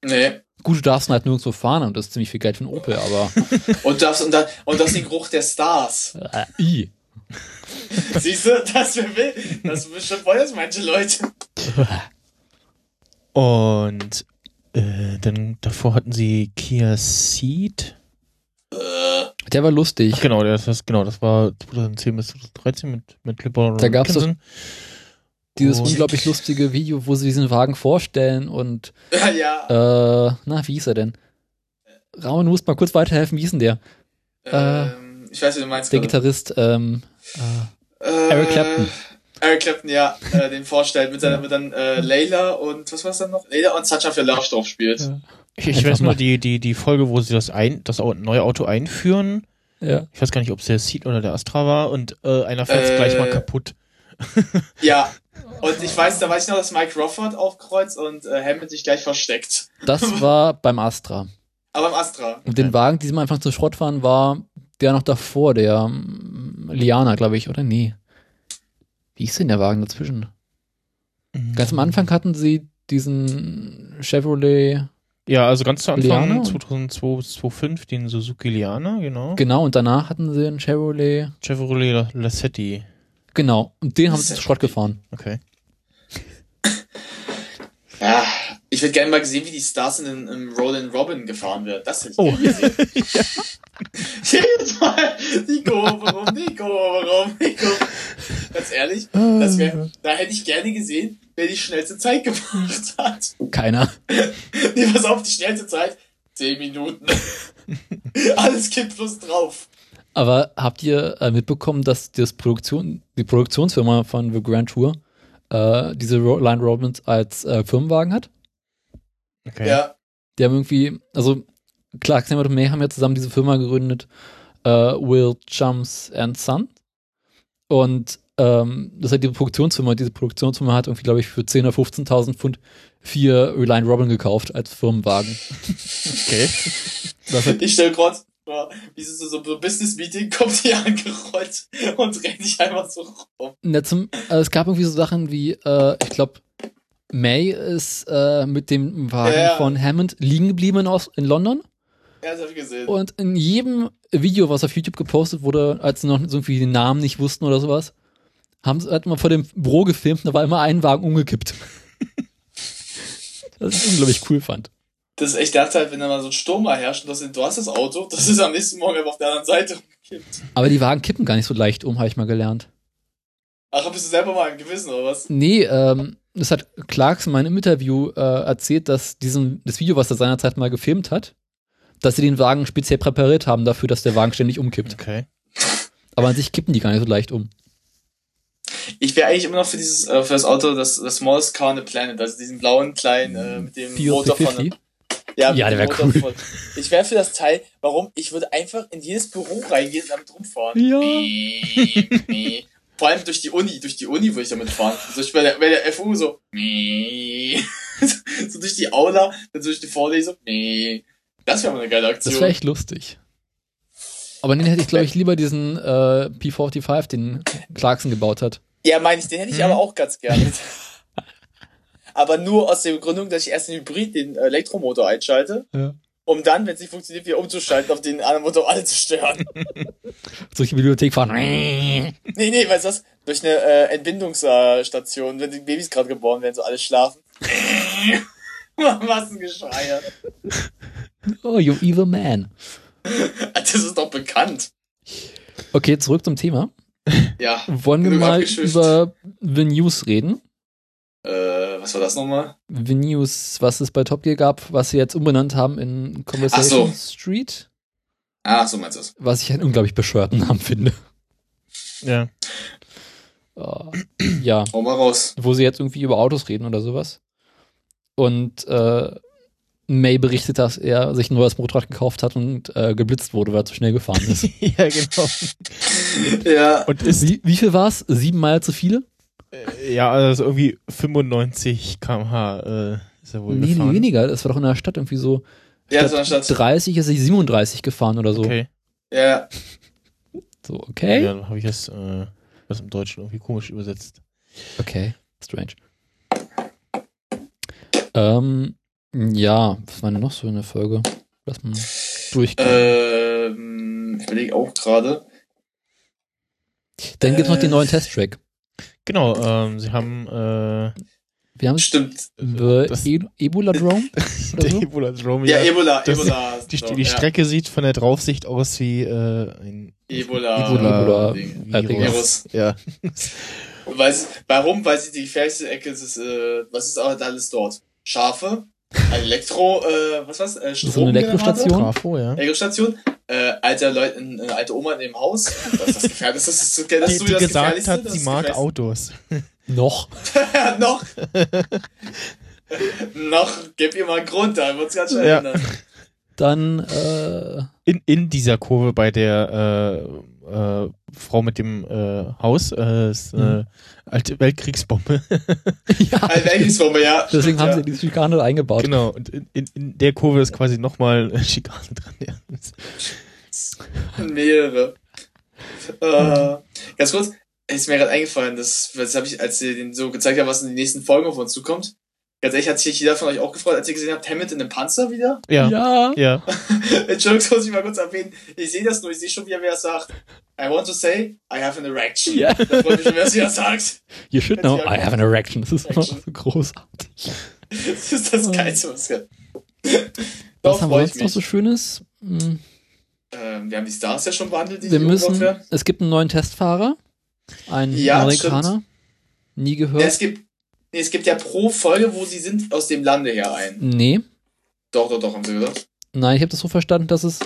Nee. Gut, du darfst halt nirgendwo fahren und das ist ziemlich viel Geld für einen Opel, aber. und das und das und das den Geruch der Stars. Äh, I. Siehst du, das will, das bestimmt wollen das manche Leute. Und äh, dann davor hatten sie Kia Ceed. Der war lustig. Ach, genau, das, genau, das war 2010 bis 2013 mit, mit Clipper Da gab es dieses und unglaublich lustige Video, wo sie diesen Wagen vorstellen und ja. äh, na, wie hieß er denn? Raum, du musst mal kurz weiterhelfen, wie hieß denn der? Ähm, äh, ich weiß, wie du meinst. Der gerade. Gitarrist, ähm, äh, Eric Clapton. Eric Clapton, ja, äh, den vorstellt, mit, seiner, mit dann äh, Layla und was war es dann noch? Layla und Such für Love drauf spielt. Ja. Ich, ich weiß nur die, die, die Folge, wo sie das, ein, das neue Auto einführen. Ja. Ich weiß gar nicht, ob es der Seed oder der Astra war und äh, einer fährt äh, gleich mal kaputt. ja, und ich weiß, da weiß ich noch, dass Mike Crawford aufkreuzt und äh, Hammond sich gleich versteckt. Das war beim Astra. Aber im Astra. Und den Wagen, die sie am Anfang zu Schrott fahren, war der noch davor, der ähm, Liana, glaube ich, oder? Nee. Wie ist denn der Wagen dazwischen? Mhm. Ganz am Anfang hatten sie diesen Chevrolet. Ja, also ganz zu Anfang Liana 2002, 2005 den Suzuki Liana, genau. Genau, und danach hatten sie einen Chevrolet. Chevrolet Lassetti. Genau, und den haben sie zu Schrott gefahren. Okay. Ja, ich würde gerne mal sehen, wie die Stars in einem Roland Robin gefahren wird. Das hätte ich oh. gerne gesehen. Jedes Mal, Nico, warum, Nico, warum, Nico. Ganz ehrlich, das wär, da hätte ich gerne gesehen, wer die schnellste Zeit gemacht hat. Keiner. nee, pass auf, die schnellste Zeit, 10 Minuten. Alles kippt bloß drauf. Aber habt ihr äh, mitbekommen, dass das Produktion, die Produktionsfirma von The Grand Tour äh, diese Line Robins als äh, Firmenwagen hat. Okay. Ja. Die haben irgendwie, also klar, Xavier und May haben ja zusammen diese Firma gegründet, äh, Will Chums and Son. Und ähm, das hat die Produktionsfirma, diese Produktionsfirma hat irgendwie, glaube ich, für 10.000 oder 15.000 Pfund vier Reliant Robin gekauft als Firmenwagen. okay. ich stelle gerade wie so, so ein Business-Meeting kommt hier angerollt und rennt dich einfach so rum. Ja, zum, also es gab irgendwie so Sachen wie, äh, ich glaube, May ist äh, mit dem Wagen ja, ja. von Hammond liegen geblieben in, in London. Ja, das hab ich gesehen. Und in jedem Video, was auf YouTube gepostet wurde, als sie noch irgendwie den Namen nicht wussten oder sowas, haben sie, hat man vor dem Büro gefilmt, da war immer ein Wagen umgekippt. das ich unglaublich cool fand das ist echt halt, wenn da mal so ein Sturm mal herrscht und das, du hast das Auto, das ist am nächsten Morgen einfach auf der anderen Seite umgekippt. Aber die Wagen kippen gar nicht so leicht um, habe ich mal gelernt. Ach, bist du selber mal im Gewissen, oder was? Nee, ähm, das hat Clarkson mal im Interview äh, erzählt, dass diesen, das Video, was er seinerzeit mal gefilmt hat, dass sie den Wagen speziell präpariert haben dafür, dass der Wagen ständig umkippt. Okay. Aber an sich kippen die gar nicht so leicht um. Ich wäre eigentlich immer noch für dieses, äh, für das Auto, das, das Smallest Car on the Planet, also diesen blauen kleinen, äh, mit dem Motor von. Ja, ja der wäre cool. Ich wäre für das Teil, warum? Ich würde einfach in jedes Büro reingehen und damit rumfahren. Ja. Vor allem durch die Uni, durch die Uni würde ich damit fahren. So ich bei der, bei der FU so, so durch die Aula, dann durch die Vorlesung, das wäre mal eine geile Aktion. Das wäre echt lustig. Aber den hätte ich, glaube ich, lieber diesen äh, P45, den Clarkson gebaut hat. Ja, meine ich, den hätte ich hm. aber auch ganz gerne aber nur aus der Begründung, dass ich erst den Hybrid, den Elektromotor einschalte, ja. um dann, wenn es nicht funktioniert, wieder umzuschalten, auf den anderen Motor alle zu stören. Durch die Bibliothek fahren. nee, nee, weißt du was? Durch eine äh, Entbindungsstation, wenn die Babys gerade geboren werden, so alle schlafen. Was ein Geschrei. Oh, you evil man. Das ist doch bekannt. Okay, zurück zum Thema. Ja. Wollen wir mal über The News reden? Äh, was war das nochmal? Venues, was es bei Top Gear gab, was sie jetzt umbenannt haben in Conversation so. Street. Ach, so meinst du es. Was ich einen unglaublich bescheuerten Namen finde. Ja. Uh, ja. Hau mal raus. Wo sie jetzt irgendwie über Autos reden oder sowas. Und äh, May berichtet, dass er sich ein neues Motorrad gekauft hat und äh, geblitzt wurde, weil er zu schnell gefahren ist. ja, genau. ja. Und ist, wie, wie viel war es? Sieben Mal zu viele? Äh, ja, also irgendwie 95 km/h äh, ist er wohl nee, gefahren. Nee, weniger. Das war doch in der Stadt irgendwie so. Ja, in der Stadt. 30 ist er 37 gefahren oder so. Okay. Ja. So, okay. Ja, dann habe ich das, äh, das im Deutschen irgendwie komisch übersetzt. Okay, strange. Ähm, ja, was war denn noch so in der Folge? Lass mal durchgehen. Ähm, ich überlege auch gerade. Dann äh, gibt's noch den neuen Test-Track. Genau, ähm, sie haben äh, wir haben Stimmt. The e Ebola Drone? der so? Ebola Drone, ja. Ja, Ebola, das, Ebola. Die, die, die Strecke ja. sieht von der Draufsicht aus wie äh, ein Ebola, Ebola, Ebola Virus. Ja. Weiß, warum? Weil sie die gefährlichste Ecke ist, äh, was ist auch alles dort? Schafe, Elektro, äh, was war's? Äh, so eine Elektrostation? Trafo, ja. Elektrostation. Äh, alter Leute, eine alte Oma in dem Haus. Das ist das Gefährlichste. Das ist, das, das, die, das die das gesagt hat, das sie mag Autos. Noch. Noch. Noch. Gib ihr mal einen Grund, da wird's ganz schnell Ja. ändern. Dann, äh, In, in dieser Kurve bei der äh, äh, Frau mit dem äh, Haus, äh, ist, äh, alte Weltkriegsbombe. ja, Ein Weltkriegsbombe, ja. deswegen stimmt, haben ja. sie diese Schikane eingebaut. genau, und in, in, in der Kurve ist quasi nochmal äh, Schikane dran. Ja. Mehrere. Äh, ganz kurz, ist mir gerade eingefallen, das, das habe ich, als ihr den so gezeigt habt, was in den nächsten Folgen auf uns zukommt. Ganz ehrlich, hat sich jeder von euch auch gefreut, als ihr gesehen habt, Hammett in einem Panzer wieder? Ja. ja. Ja. Entschuldigung, das muss ich mal kurz erwähnen. Ich sehe das nur, ich sehe schon, wie er das sagt. I want to say, I have an erection. Ja. Das freut mich schon, wer es wieder sagt. You should know, I have an erection. Das ist immer so großartig. Das ist das Geilste, was es Was haben wir ich sonst noch so Schönes? Hm, Ähm, wir haben die Stars ja schon behandelt, die Wir müssen, es gibt einen neuen Testfahrer. Ein Ja, Amerikaner. Nie gehört. Ja, es gibt, nee, es gibt ja pro Folge, wo sie sind, aus dem Lande her ein. nee. Doch, doch, doch, haben sie gesagt. Nein, ich habe das so verstanden, dass es,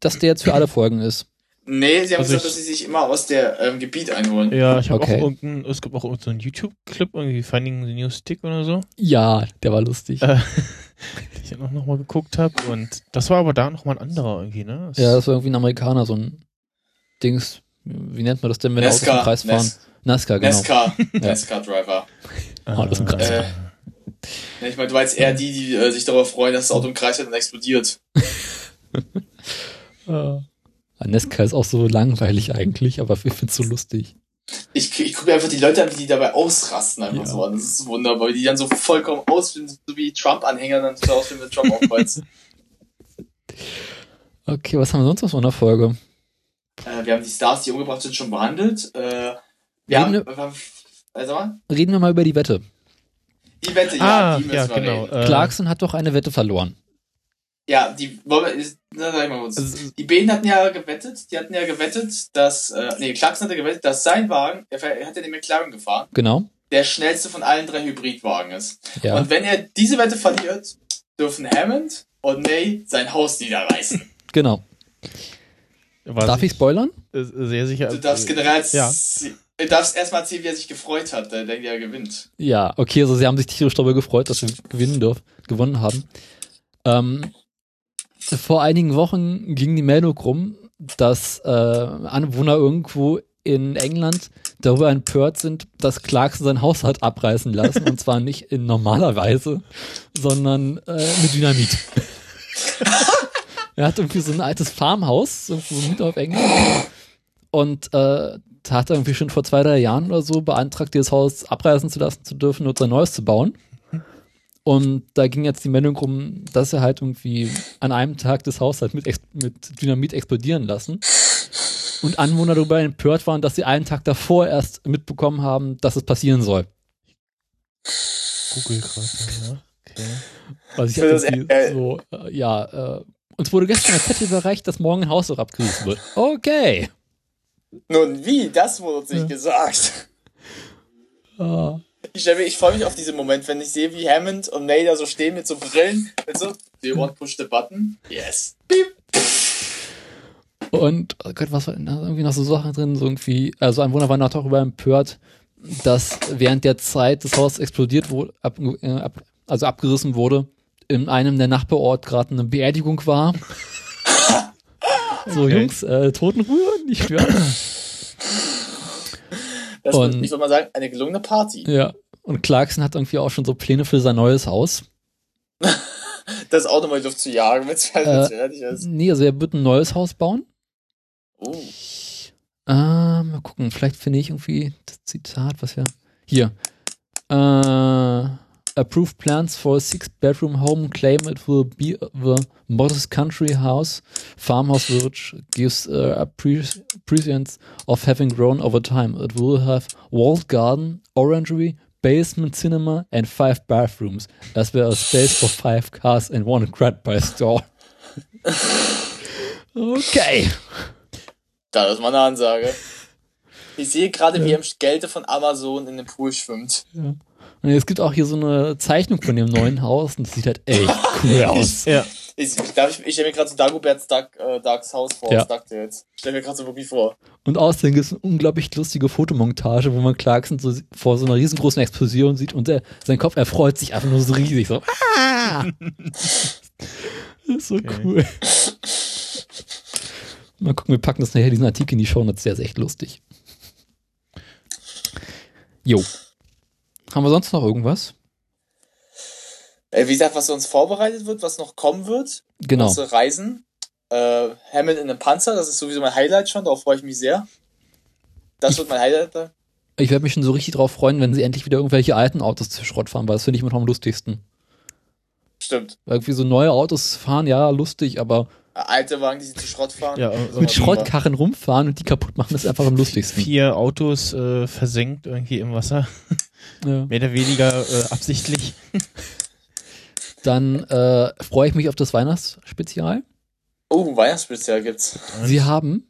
dass der jetzt für alle Folgen ist. Nee, sie haben Also gesagt, dass sie sich immer aus der ähm, Gebiet einholen. Ja, ich habe Okay. auch irgendeinen, es gibt auch irgendeinen YouTube-Clip, irgendwie Finding the New Stick oder so, Ja, der war lustig. äh, den ich auch noch mal geguckt habe. Und das war aber da noch mal ein anderer irgendwie, ne? Das- Ja, das war irgendwie ein Amerikaner, so ein Dings. Wie nennt man das denn, wenn Autos im Nesca, Kreis fahren? Nes NASCAR, genau. Nesca, Nesca-Driver. Das ist ein Kreis. Äh, Ja, Ich meine, du meinst eher die, die äh, sich darauf freuen, dass das Auto im Kreis fährt und explodiert. Ja, NASCAR ist auch so langweilig eigentlich, aber ich finde es so lustig. Ich, ich gucke mir einfach die Leute an, wie die dabei ausrasten einfach Ja. so an. Das ist wunderbar, wie die dann so vollkommen ausfinden, so wie Trump-Anhänger dann so ausfinden, wenn Trump aufkreuzt. Okay, was haben wir sonst noch so in der Folge? äh, wir haben die Stars, die umgebracht sind, schon behandelt. Äh, wir haben, wir haben also mal, Reden wir mal über die Wette. die Wette, ja, ah, die müssen ja, wir genau. reden. Äh, Clarkson hat doch eine Wette verloren. Ja, die, wollen wir, ist- na, sag ich mal kurz. Also, Die Bäden hatten ja gewettet, die hatten ja gewettet, dass, äh, nee, Clarkson hatte gewettet, dass sein Wagen, er, er hat ja den McLaren gefahren, Genau. der schnellste von allen drei Hybridwagen ist. Ja. Und wenn er diese Wette verliert, dürfen Hammond und May sein Haus niederreißen. Genau. war Darf ich sich, spoilern? Sehr sicher. Du darfst generell, Ja. Du darfst erstmal erzählen, wie er sich gefreut hat, der denkt, er gewinnt. Ja, okay, also sie haben sich tierisch darüber gefreut, dass sie gewinnen dürfen, gewonnen haben. Ähm, vor einigen Wochen ging die Meldung rum, dass äh, Anwohner irgendwo in England darüber empört sind, dass Clarkson sein Haus hat abreißen lassen. und zwar nicht in normaler Weise, sondern äh, mit Dynamit. er hat irgendwie so ein altes Farmhaus, irgendwo mit auf England. Und äh, hat er irgendwie schon vor zwei, drei Jahren oder so beantragt, dieses Haus abreißen zu lassen zu dürfen und sein neues zu bauen. Und da ging jetzt die Meldung rum, dass er halt irgendwie an einem Tag das Haus halt mit, mit Dynamit explodieren lassen. Und Anwohner darüber empört waren, dass sie einen Tag davor erst mitbekommen haben, dass es passieren soll. Google gerade, ja. Okay. Was ich das- irgendwie äh, so, äh, ja, äh, uns wurde gestern ein Zettel überreicht, dass morgen ein Haus auch abgerissen wird. Okay. Nun, wie? Das wurde uns nicht Ja. gesagt. Ah. Ich, ich freue mich auf diesen Moment, wenn ich sehe, wie Hammond und May da so stehen mit so Brillen. Mit so, do you want push the button? Yes. Beep. Und, oh Gott, was war denn da irgendwie noch so Sachen drin? So irgendwie, also Einwohner waren auch darüber empört, dass während der Zeit das Haus explodiert wurde, ab, äh, ab, also abgerissen wurde, in einem der Nachbarort gerade eine Beerdigung war. So, Okay. Jungs, äh, Totenruhe, nicht stören. Das Und- ist, ich würde mal sagen, eine gelungene Party. ja. Und Clarkson hat irgendwie auch schon so Pläne für sein neues Haus. Das Auto mal in die Luft zu jagen, wenn es Äh, fertig ist. Nee, also er wird ein neues Haus bauen. Oh. Ah, mal gucken, vielleicht finde ich irgendwie das Zitat, was ja. Hier. Äh, approved plans for a six-bedroom home claim it will be the modest country house, farmhouse which gives uh, appre- appreciance of having grown over time. It will have walled garden, orangery, basement cinema and five bathrooms, as well as space for five cars and one grad by store. okay. Da ist mal eine Ansage. Ich sehe gerade, wie er im Gelte von Amazon in den Pool schwimmt. Und es gibt auch hier so eine Zeichnung von dem neuen Haus und das sieht halt echt cool aus. ja. Ich, ich, ich, ich stelle mir gerade so Dagoberts Dark, äh, Darks Haus vor, ja. DuckTales. Ich stelle mir gerade so wirklich vor. Und außerdem gibt es eine unglaublich lustige Fotomontage, wo man Clarkson so vor so einer riesengroßen Explosion sieht und er, sein Kopf erfreut sich einfach nur so riesig. So. Ah! das ist so okay. cool. Mal gucken, wir packen das nachher diesen Artikel in die Show, das ist echt lustig. Jo. Haben wir sonst noch irgendwas? Äh, wie gesagt, was uns vorbereitet wird, was noch kommen wird. Genau. Unsere Reisen. Äh, Hammond in einem Panzer, das ist sowieso mein Highlight schon, darauf freue ich mich sehr. Das ich, wird mein Highlight. Da. Ich werde mich schon so richtig drauf freuen, wenn sie endlich wieder irgendwelche alten Autos zu Schrott fahren, weil das finde ich immer noch am lustigsten. Stimmt. Irgendwie so neue Autos fahren, ja, lustig, aber. Alte Wagen, die sie zu Schrott fahren. Ja, mit Schrottkarren rumfahren und die kaputt machen, ist einfach am lustigsten. Vier Autos äh, versenkt irgendwie im Wasser. Ja. Mehr oder weniger äh, absichtlich. Dann äh, freue ich mich auf das Weihnachtsspezial. Oh, Weihnachtsspezial gibt's. Sie haben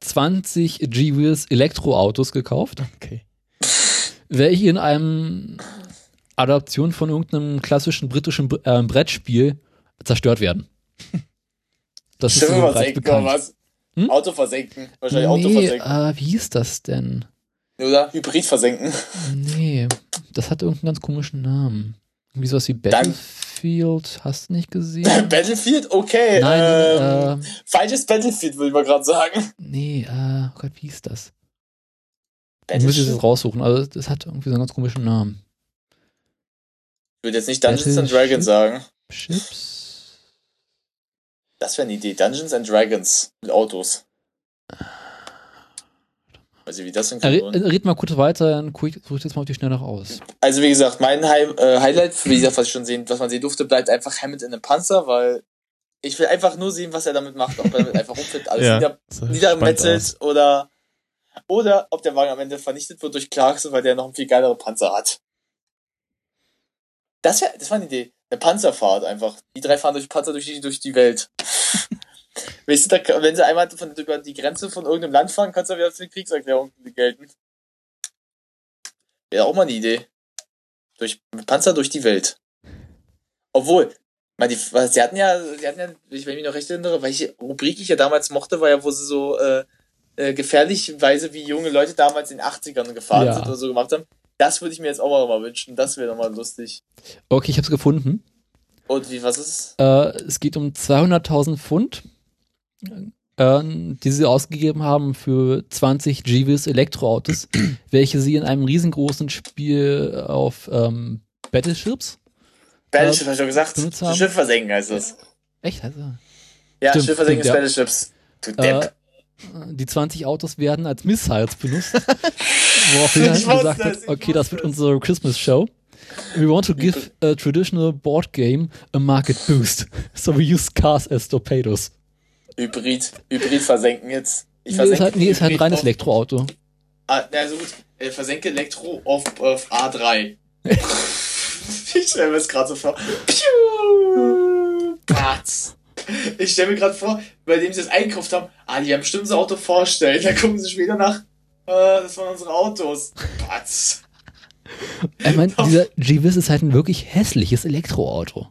20 G-Wheels Elektroautos gekauft. Okay. Welche in einem Adaption von irgendeinem klassischen britischen äh, Brettspiel zerstört werden. Das Stimme ist versenken bekannt. was? Hm? Auto versenken. Wahrscheinlich nee, Auto versenken. Äh, wie hieß das denn? Oder Hybrid versenken. Nee, das hat irgendeinen ganz komischen Namen. Wie sowas wie Battlefield, hast du nicht gesehen? Battlefield? Okay. Nein, ähm, äh, falsches Battlefield, würde ich mal gerade sagen. Nee, äh, oh Gott, wie hieß das? Ich muss es raussuchen, also das hat irgendwie so einen ganz komischen Namen. Ich würde jetzt nicht Dungeons and Dragons sagen. Chips? Das wäre eine Idee. Dungeons and Dragons mit Autos. Also wie das denn Red, red mal kurz weiter, dann suche ich das mal auf die Schnelle noch aus. Also wie gesagt, mein Hi äh, Highlight, wie gesagt, was ich schon sehen, was man sehen durfte, bleibt einfach Hammond in einem Panzer, weil ich will einfach nur sehen, was er damit macht, ob er damit einfach rumfällt, alles ja, nieder, niedermetzelt oder oder ob der Wagen am Ende vernichtet wird durch Clarkson, weil der noch einen viel geileren Panzer hat. Das, wär, das war eine Idee. Eine Panzerfahrt einfach. Die drei fahren durch Panzer durch die, durch die Welt. weißt du, da, wenn sie einmal von, über die Grenze von irgendeinem Land fahren, kannst du wieder für eine Kriegserklärung gelten. Wäre auch mal eine Idee. Durch Panzer durch die Welt. Obwohl, man, die, sie hatten ja, sie hatten ja, wenn ich mich noch recht erinnere, welche Rubrik ich ja damals mochte, war ja, wo sie so äh, äh, gefährlichweise wie junge Leute damals in den 80ern gefahren ja. sind oder so gemacht haben. Das würde ich mir jetzt auch mal, mal wünschen. Das wäre nochmal lustig. Okay, ich habe es gefunden. Und wie, was ist es? Äh, es geht um 200.000 Pfund, äh, die sie ausgegeben haben für 20 Jeeves Elektroautos, welche sie in einem riesengroßen Spiel auf ähm, Battleships. Battleships, äh, ich schon gesagt. Schiff versenken heißt das. Echt? Also, ja, stimmt, Schiff versenken ist ja. Battleships. Du Depp. Äh, die 20 Autos werden als Missiles benutzt. Woraufhin er gesagt hat, okay, das wird unsere Christmas Show. We want to give a traditional board game a market boost. So we use cars as torpedoes. Hybrid, Hybrid versenken jetzt. Ich versenke nee, ist halt, nee, ist halt ein reines Elektroauto. Ah, na so gut. Ich versenke Elektro auf, auf A3. ich stelle mir das gerade so vor. Piu! Patz. Ich stelle mir gerade vor, bei dem sie das einkauft haben, ah, die haben bestimmt so Auto vorstellen. Dann gucken sie später nach, äh, das waren unsere Autos. Patz. Ich meine, dieser G-Wiz ist halt ein wirklich hässliches Elektroauto.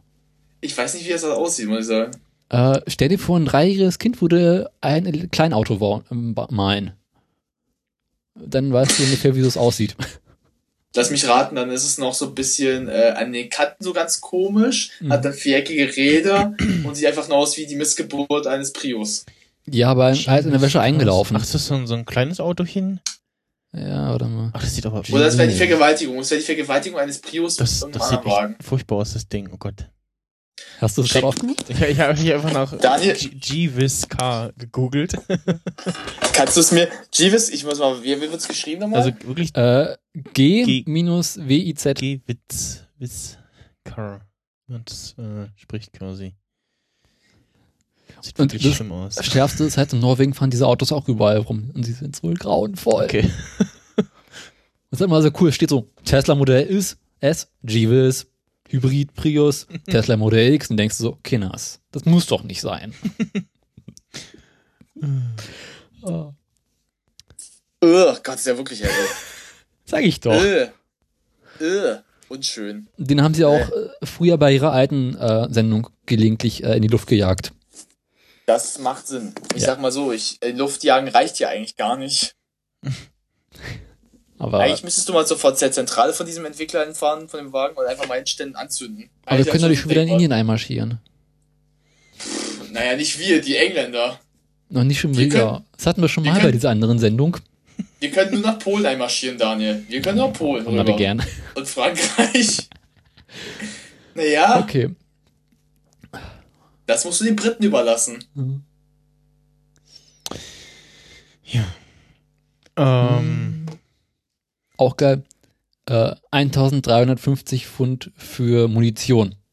Ich weiß nicht, wie das aussieht, muss ich sagen. Äh, stell dir vor, ein dreijähriges Kind würde ein Kleinauto malen. Dann weißt du ungefähr, wie das aussieht. Lass mich raten, dann ist es noch so ein bisschen äh, an den Kanten so ganz komisch, mhm. hat dann viereckige Räder und sieht einfach nur aus wie die Missgeburt eines Prius. Ja, aber halt in der Wäsche eingelaufen. Ach, ist das so ein, so ein kleines Autochen? Ja, warte mal. Ach, das sieht aber. Oder das wäre die Vergewaltigung. Das wäre die Vergewaltigung eines Prius das, mit das sieht Wagen. furchtbar aus, das Ding. Oh Gott. Hast du es gerade aufgemacht? Ich, ich habe hier einfach nach G-Vis Car gegoogelt. Kannst du es mir, G-Vis, ich muss mal, wie wird es geschrieben nochmal? Also wirklich. Äh, G-W-I-Z. G-Witz, Witz Car. Und das äh, spricht quasi. Sieht und wirklich schlimm aus. Das Schärfste ist halt, in Norwegen fahren diese Autos auch überall rum. Und sie sind so grauenvoll. Okay. Das ist immer so cool. Steht so, Tesla Modell ist S, G-Vis, Hybrid Prius, Tesla Modell X und denkst du so, Kinners, das muss doch nicht sein. oh. Gott, ist ja wirklich ehrlich. Sag ich doch. Uh. Äh, unschön. Den haben sie auch äh. früher bei ihrer alten äh, Sendung gelegentlich äh, in die Luft gejagt. Das macht Sinn. Ich ja. sag mal so, ich, äh, Luftjagen reicht ja eigentlich gar nicht. Aber eigentlich müsstest du mal sofort zur Zentrale von diesem Entwickler hinfahren, von dem Wagen, und einfach mal hinstellen anzünden. Aber wir können nicht schon wieder in Indien einmarschieren. Naja, nicht wir, die Engländer. Noch nicht schon wieder. Das hatten wir schon mal können, bei dieser anderen Sendung. Wir können nur nach Polen einmarschieren, Daniel. Wir können nach Polen. Rüber. wir gern. Und Frankreich. naja. Okay. Das musst du den Briten überlassen. Mhm. Ja. Ähm. Auch geil. Äh, 1350 Pfund für Munition.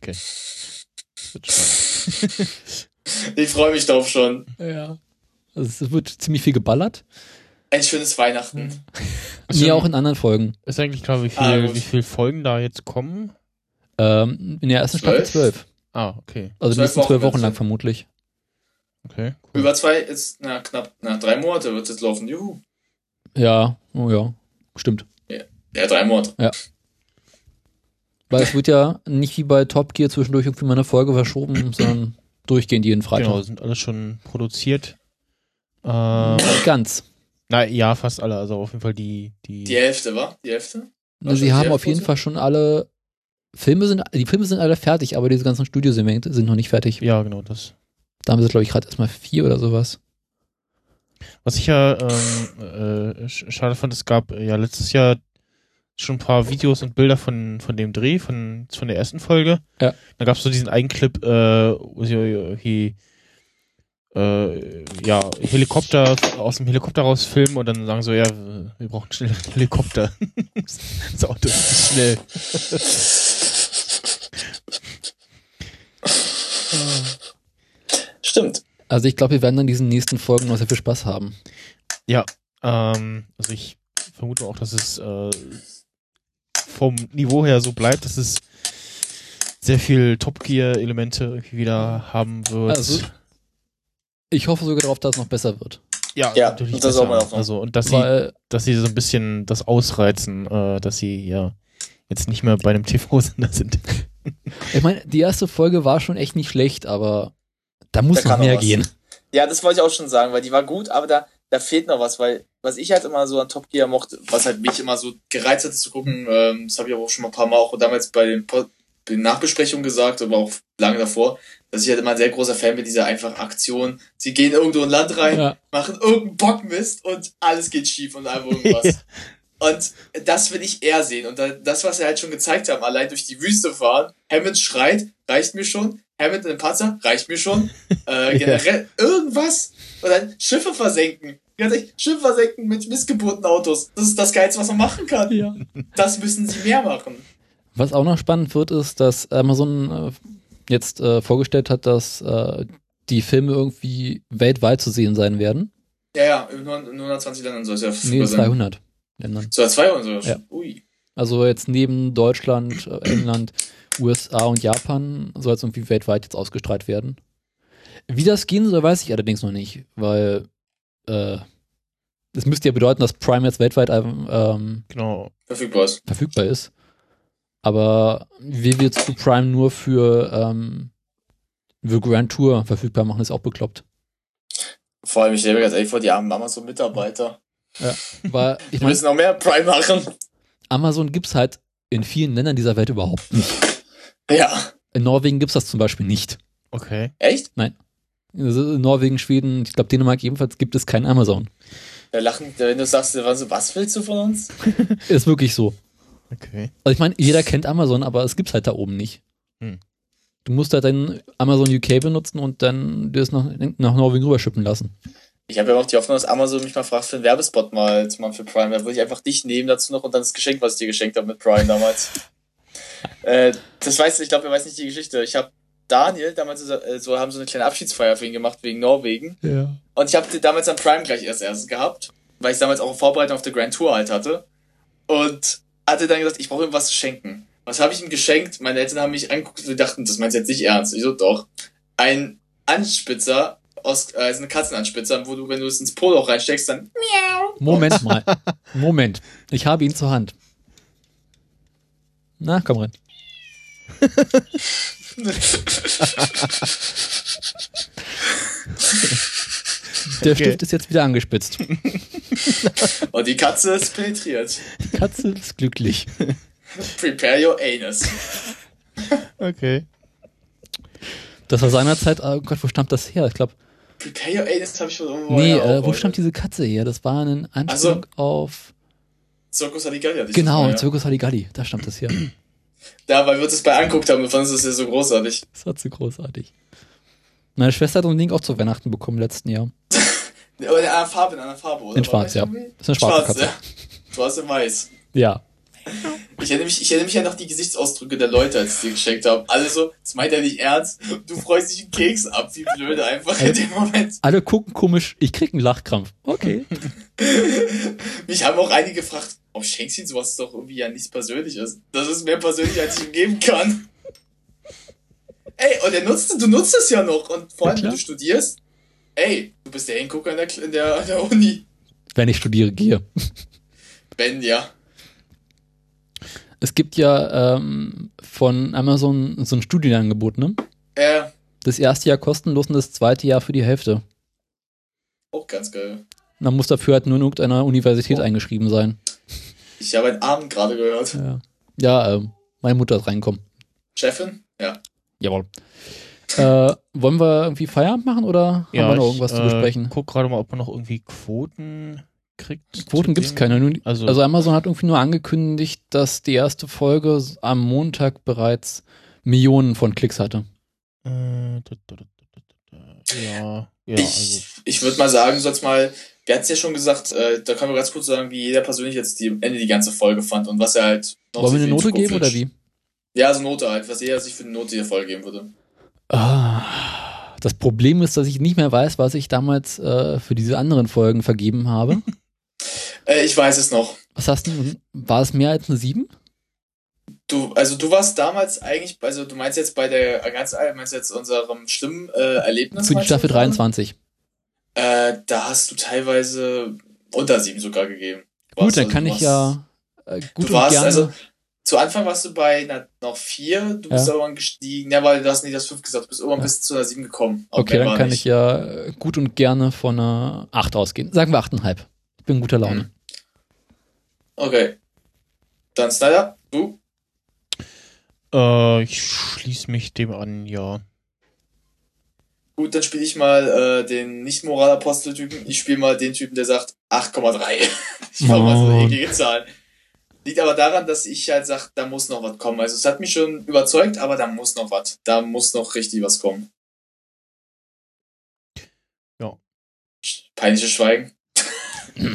Okay. Ich freue mich drauf schon. Ja. Also es wird ziemlich viel geballert. Ein schönes Weihnachten. Nee, auch in anderen Folgen. Ist eigentlich klar, wie viel, ah, wie viele Folgen da jetzt kommen? Ähm, in der ersten Staffel zwölf. Ah, okay. Also die nächsten zwölf Wochen lang vermutlich. Okay. Cool. Über zwei ist, na, knapp, na, drei Monate wird es jetzt laufen. Juhu. Ja, oh ja. Stimmt. Ja, ja drei Monate. Ja. Weil es wird ja nicht wie bei Top Gear zwischendurch irgendwie mal eine Folge verschoben, sondern durchgehend jeden Freitag. Genau, sind alles schon produziert. Ähm, ganz. Na ja, fast alle. Also auf jeden Fall die. Die, die Hälfte, war? Die Hälfte? War sie haben auf jeden Fall schon alle. Filme sind, die Filme sind alle fertig, aber diese ganzen Studiosegmente sind noch nicht fertig. Ja, genau, das. Da haben sie, glaube ich, gerade erstmal vier oder sowas. Was ich ja ähm, äh, schade fand, es gab ja letztes Jahr schon ein paar Videos und Bilder von, von dem Dreh, von, von der ersten Folge. Ja. Da gab es so diesen einen Clip, äh, wo sie hier äh, ja, Helikopter aus dem Helikopter raus filmen und dann sagen so, ja, wir brauchen schnell einen Helikopter. das Auto ist schnell. Stimmt. Also ich glaube, wir werden in diesen nächsten Folgen noch sehr viel Spaß haben. Ja, ähm, also ich vermute auch, dass es äh, vom Niveau her so bleibt, dass es sehr viel Top Gear Elemente wieder haben wird. Also ich hoffe sogar darauf, dass es noch besser wird. Ja, ja natürlich. Das auch mal auch also und dass Weil, sie, dass sie so ein bisschen das ausreizen, äh, dass sie ja jetzt nicht mehr bei einem TV-Sender sind. Ich meine, die erste Folge war schon echt nicht schlecht, aber da muss da noch mehr gehen. Ja, das wollte ich auch schon sagen, weil die war gut, aber da, da fehlt noch was, weil was ich halt immer so an Top Gear mochte, was halt mich immer so gereizt hat zu gucken, ähm, das habe ich aber auch schon mal ein paar Mal auch damals bei den, den Nachbesprechungen gesagt, aber auch lange davor, dass ich halt immer ein sehr großer Fan bin dieser einfachen Aktion. Sie gehen irgendwo in Land rein, ja. machen irgendeinen Bockmist und alles geht schief und einfach irgendwas. Und das will ich eher sehen. Und das, was sie halt schon gezeigt haben, allein durch die Wüste fahren, Hammond schreit, reicht mir schon. Hammond in den Panzer, reicht mir schon. Äh, generell ja. irgendwas. Und dann Schiffe versenken. Schiffe versenken mit missgeburten Autos. Das ist das Geilste, was man machen kann. Ja. Das müssen sie mehr machen. Was auch noch spannend wird, ist, dass Amazon äh, jetzt äh, vorgestellt hat, dass äh, die Filme irgendwie weltweit zu sehen sein werden. Ja, ja, in 120 Ländern soll es ja Nee, 200 Ländern. So, 200? Ja. Ui. Also jetzt neben Deutschland, äh, England, USA und Japan soll es irgendwie weltweit jetzt ausgestrahlt werden. Wie das gehen soll, weiß ich allerdings noch nicht, weil äh, das müsste ja bedeuten, dass Prime jetzt weltweit ähm, genau. verfügbar ist. Verfügbar ist. Aber wie wir zu Prime nur für, ähm, für Grand Tour verfügbar machen, ist auch bekloppt. Vor allem, ich stelle mir ganz ehrlich vor, die armen Amazon-Mitarbeiter. Ja, weil ich meine. müssen noch mehr Prime machen. Amazon gibt's halt in vielen Ländern dieser Welt überhaupt nicht. Ja. In Norwegen gibt's das zum Beispiel nicht. Okay. Echt? Nein. Also in Norwegen, Schweden, ich glaube Dänemark ebenfalls gibt es kein Amazon. Da lachen, wenn du sagst, was willst du von uns? ist wirklich so. Okay. Also ich meine, jeder kennt Amazon, aber es gibt's halt da oben nicht. Hm. Du musst halt dein Amazon UK benutzen und dann dir es nach, nach Norwegen rüberschippen lassen. Ich habe ja auch die Hoffnung, dass Amazon mich mal fragt für einen Werbespot mal zu machen für Prime. Da würde ich einfach dich nehmen dazu noch und dann das Geschenk, was ich dir geschenkt habe mit Prime damals. äh, das weiß ich, glaube, er weiß nicht die Geschichte. Ich habe Daniel damals so, äh, so, haben so eine kleine Abschiedsfeier für ihn gemacht wegen Norwegen. Ja. Und ich habe damals an Prime gleich erst erst gehabt, weil ich damals auch eine Vorbereitung auf der Grand Tour halt hatte. Und hatte dann gesagt, ich brauche ihm was zu schenken. Was habe ich ihm geschenkt? Meine Eltern haben mich angeguckt und dachten, das meinst du jetzt nicht ernst. Ich so, doch. Ein Anspitzer aus, äh, eine Katzenanspitze haben, wo du, wenn du es ins Poloch reinsteckst, dann miau. Moment mal. Moment. Ich habe ihn zur Hand. Na, komm rein. Der okay. Stift ist jetzt wieder angespitzt. Und die Katze ist penetriert. Die Katze ist glücklich. Prepare your anus. Okay. Das war seinerzeit, oh Gott, wo stammt das her? Ich glaube. Prepare your anus habe ich schon irgendwo. Nee, äh, wo stammt diese Katze her? Das war ein Anspielung also, auf. Circus Haligalli. Genau, ja. Circus Haligalli, da stammt das her. Da, weil wir uns das bei anguckt haben, wir fanden es ja so großartig. Das war zu großartig. Meine Schwester hat so ein Ding auch zu Weihnachten bekommen letzten Jahr. Aber in einer Farbe, in einer Farbe, oder? In schwarz, ja. Das ist eine schwarze Katze. Ja. Schwarz und weiß. Ja. Ich erinnere, mich, ich erinnere mich ja noch die Gesichtsausdrücke der Leute, als sie geschenkt haben. Alle so, das meint er nicht ernst. Du freust dich einen Keks ab, wie blöde einfach in dem Moment. Alle gucken komisch, ich krieg einen Lachkrampf. Okay. mich haben auch einige gefragt, oh, schenkst du ihm sowas doch irgendwie ja nichts Persönliches? Das ist mehr persönlich, als ich ihm geben kann. Ey, und er nutzt, du nutzt es ja noch. Und vor allem, ja, wenn du studierst, ey, du bist der Hingucker in der, in der, in der Uni. Wenn ich studiere, gehe. Wenn, ja. Es gibt ja ähm, von Amazon so ein Studienangebot, ne? Ja. Das erste Jahr kostenlos und das zweite Jahr für die Hälfte. Auch ganz geil. Man muss dafür halt nur in irgendeiner Universität oh. eingeschrieben sein. Ich habe einen Abend gerade gehört. Ja, ja äh, meine Mutter ist reinkommen. Chefin? Ja. Jawohl. Äh, wollen wir irgendwie Feierabend machen oder ja, haben wir noch irgendwas ich, zu besprechen? Ich guck gerade mal, ob man noch irgendwie Quoten kriegt. Quoten gibt es keine. Also, also Amazon hat irgendwie nur angekündigt, dass die erste Folge am Montag bereits Millionen von Klicks hatte. Äh, ja, ja, ich, also. ich würde mal sagen, sonst mal, wir hatten es ja schon gesagt, äh, da können wir ganz kurz sagen, wie jeder persönlich jetzt die Ende die ganze Folge fand und was er halt noch Wollen wir eine Note geben oder wie? Ja, so Note halt, was jeder sich für eine Note der Folge geben würde. Ah, das Problem ist, dass ich nicht mehr weiß, was ich damals äh, für diese anderen Folgen vergeben habe. äh, ich weiß es noch. Was hast du? War es mehr als eine 7? Du, also du warst damals eigentlich, also du meinst jetzt bei der ganz meinst jetzt unserem schlimmen äh, Erlebnis? Für die Staffel 23. Äh, da hast du teilweise unter 7 sogar gegeben. Gut, dann also, kann ich ja äh, gut du warst, gerne. Also, zu Anfang warst du bei einer, noch vier, du bist ja. irgendwann gestiegen, ja, weil du hast nicht das fünf gesagt, du bist irgendwann ja. bis zu einer sieben gekommen. Okay, dann kann nicht. ich ja gut und gerne von einer acht ausgehen. Sagen wir achteinhalb. Ich bin in guter Laune. Mhm. Okay. Dann Snyder, du? Äh, ich schließe mich dem an, ja. Gut, dann spiele ich mal äh, den Nicht-Moral-Apostel-Typen. Ich spiele mal den Typen, der sagt 8,3. ich mache oh. mal so eine eklige Zahl. Liegt aber daran, dass ich halt sage, da muss noch was kommen. Also es hat mich schon überzeugt, aber da muss noch was. Da muss noch richtig was kommen. Ja. Peinliches Schweigen. ich,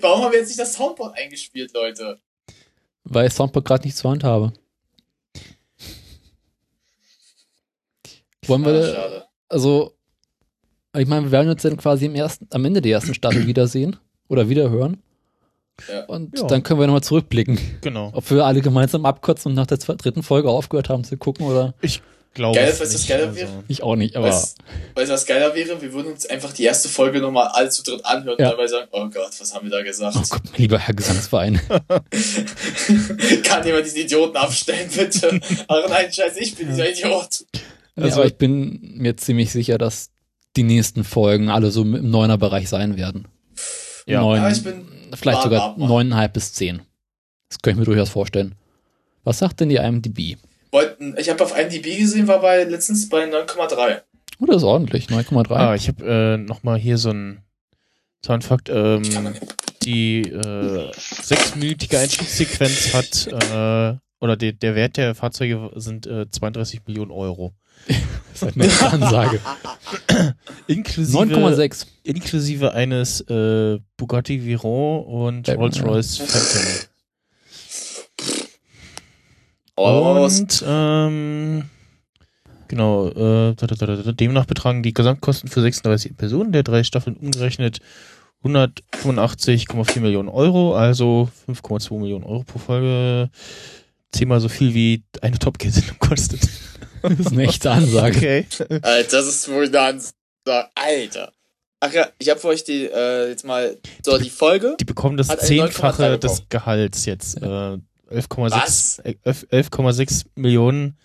warum haben wir jetzt nicht das Soundboard eingespielt, Leute? Weil ich Soundboard gerade nicht zur Hand habe. Wollen wir. Schade. Also, ich meine, wir werden uns dann quasi im ersten, am Ende der ersten Staffel wiedersehen oder wiederhören. Ja. Und ja. dann können wir nochmal zurückblicken. Genau. Ob wir alle gemeinsam abkotzen und nach der zweiten, dritten Folge aufgehört haben zu gucken oder. Ich glaube. Geil, weißt du, was geiler wäre? Ich auch nicht, aber. Weißt du, was geiler wäre? Wir würden uns einfach die erste Folge nochmal alle zu dritt anhören ja. und dabei sagen, oh Gott, was haben wir da gesagt? Oh Gott, lieber Herr Gesangsverein. Kann jemand diesen Idioten abstellen, bitte? Ach nein, scheiße, ich bin dieser Idiot. Also, ja, ich bin mir ziemlich sicher, dass die nächsten Folgen alle so im Neuner-Bereich sein werden. Ja, neun, ja ich bin. Vielleicht sogar neuneinhalb bis zehn. Das könnte ich mir durchaus vorstellen. Was sagt denn die IMDb? Ich habe auf IMDb gesehen, war bei letztens bei 9,3. Oh, das ist ordentlich, 9,3. Ah, ich habe äh, nochmal hier so ein Soundfakt. Ähm, die äh, sechsminütige Einstiegssequenz hat, äh, oder de, der Wert der Fahrzeuge sind äh, 32 Millionen Euro. das ist eine Ansage. inklusive 9,6. Inklusive eines äh, Bugatti Veyron und Rolls-Royce Phantom. Und ähm, genau, äh, demnach betragen die Gesamtkosten für 36 Personen der drei Staffeln umgerechnet 185,4 Millionen Euro, also 5,2 Millionen Euro pro Folge. Zehnmal so viel wie eine Top Gear Sendung kostet. Das ist eine echte Ansage. Okay. Alter, das ist wohl eine Ansage. Alter. Ach ja, ich habe für euch die äh, jetzt mal so die Folge. Die bekommen das Zehnfache des Gehalts jetzt. Äh, 11,6 11,6 Millionen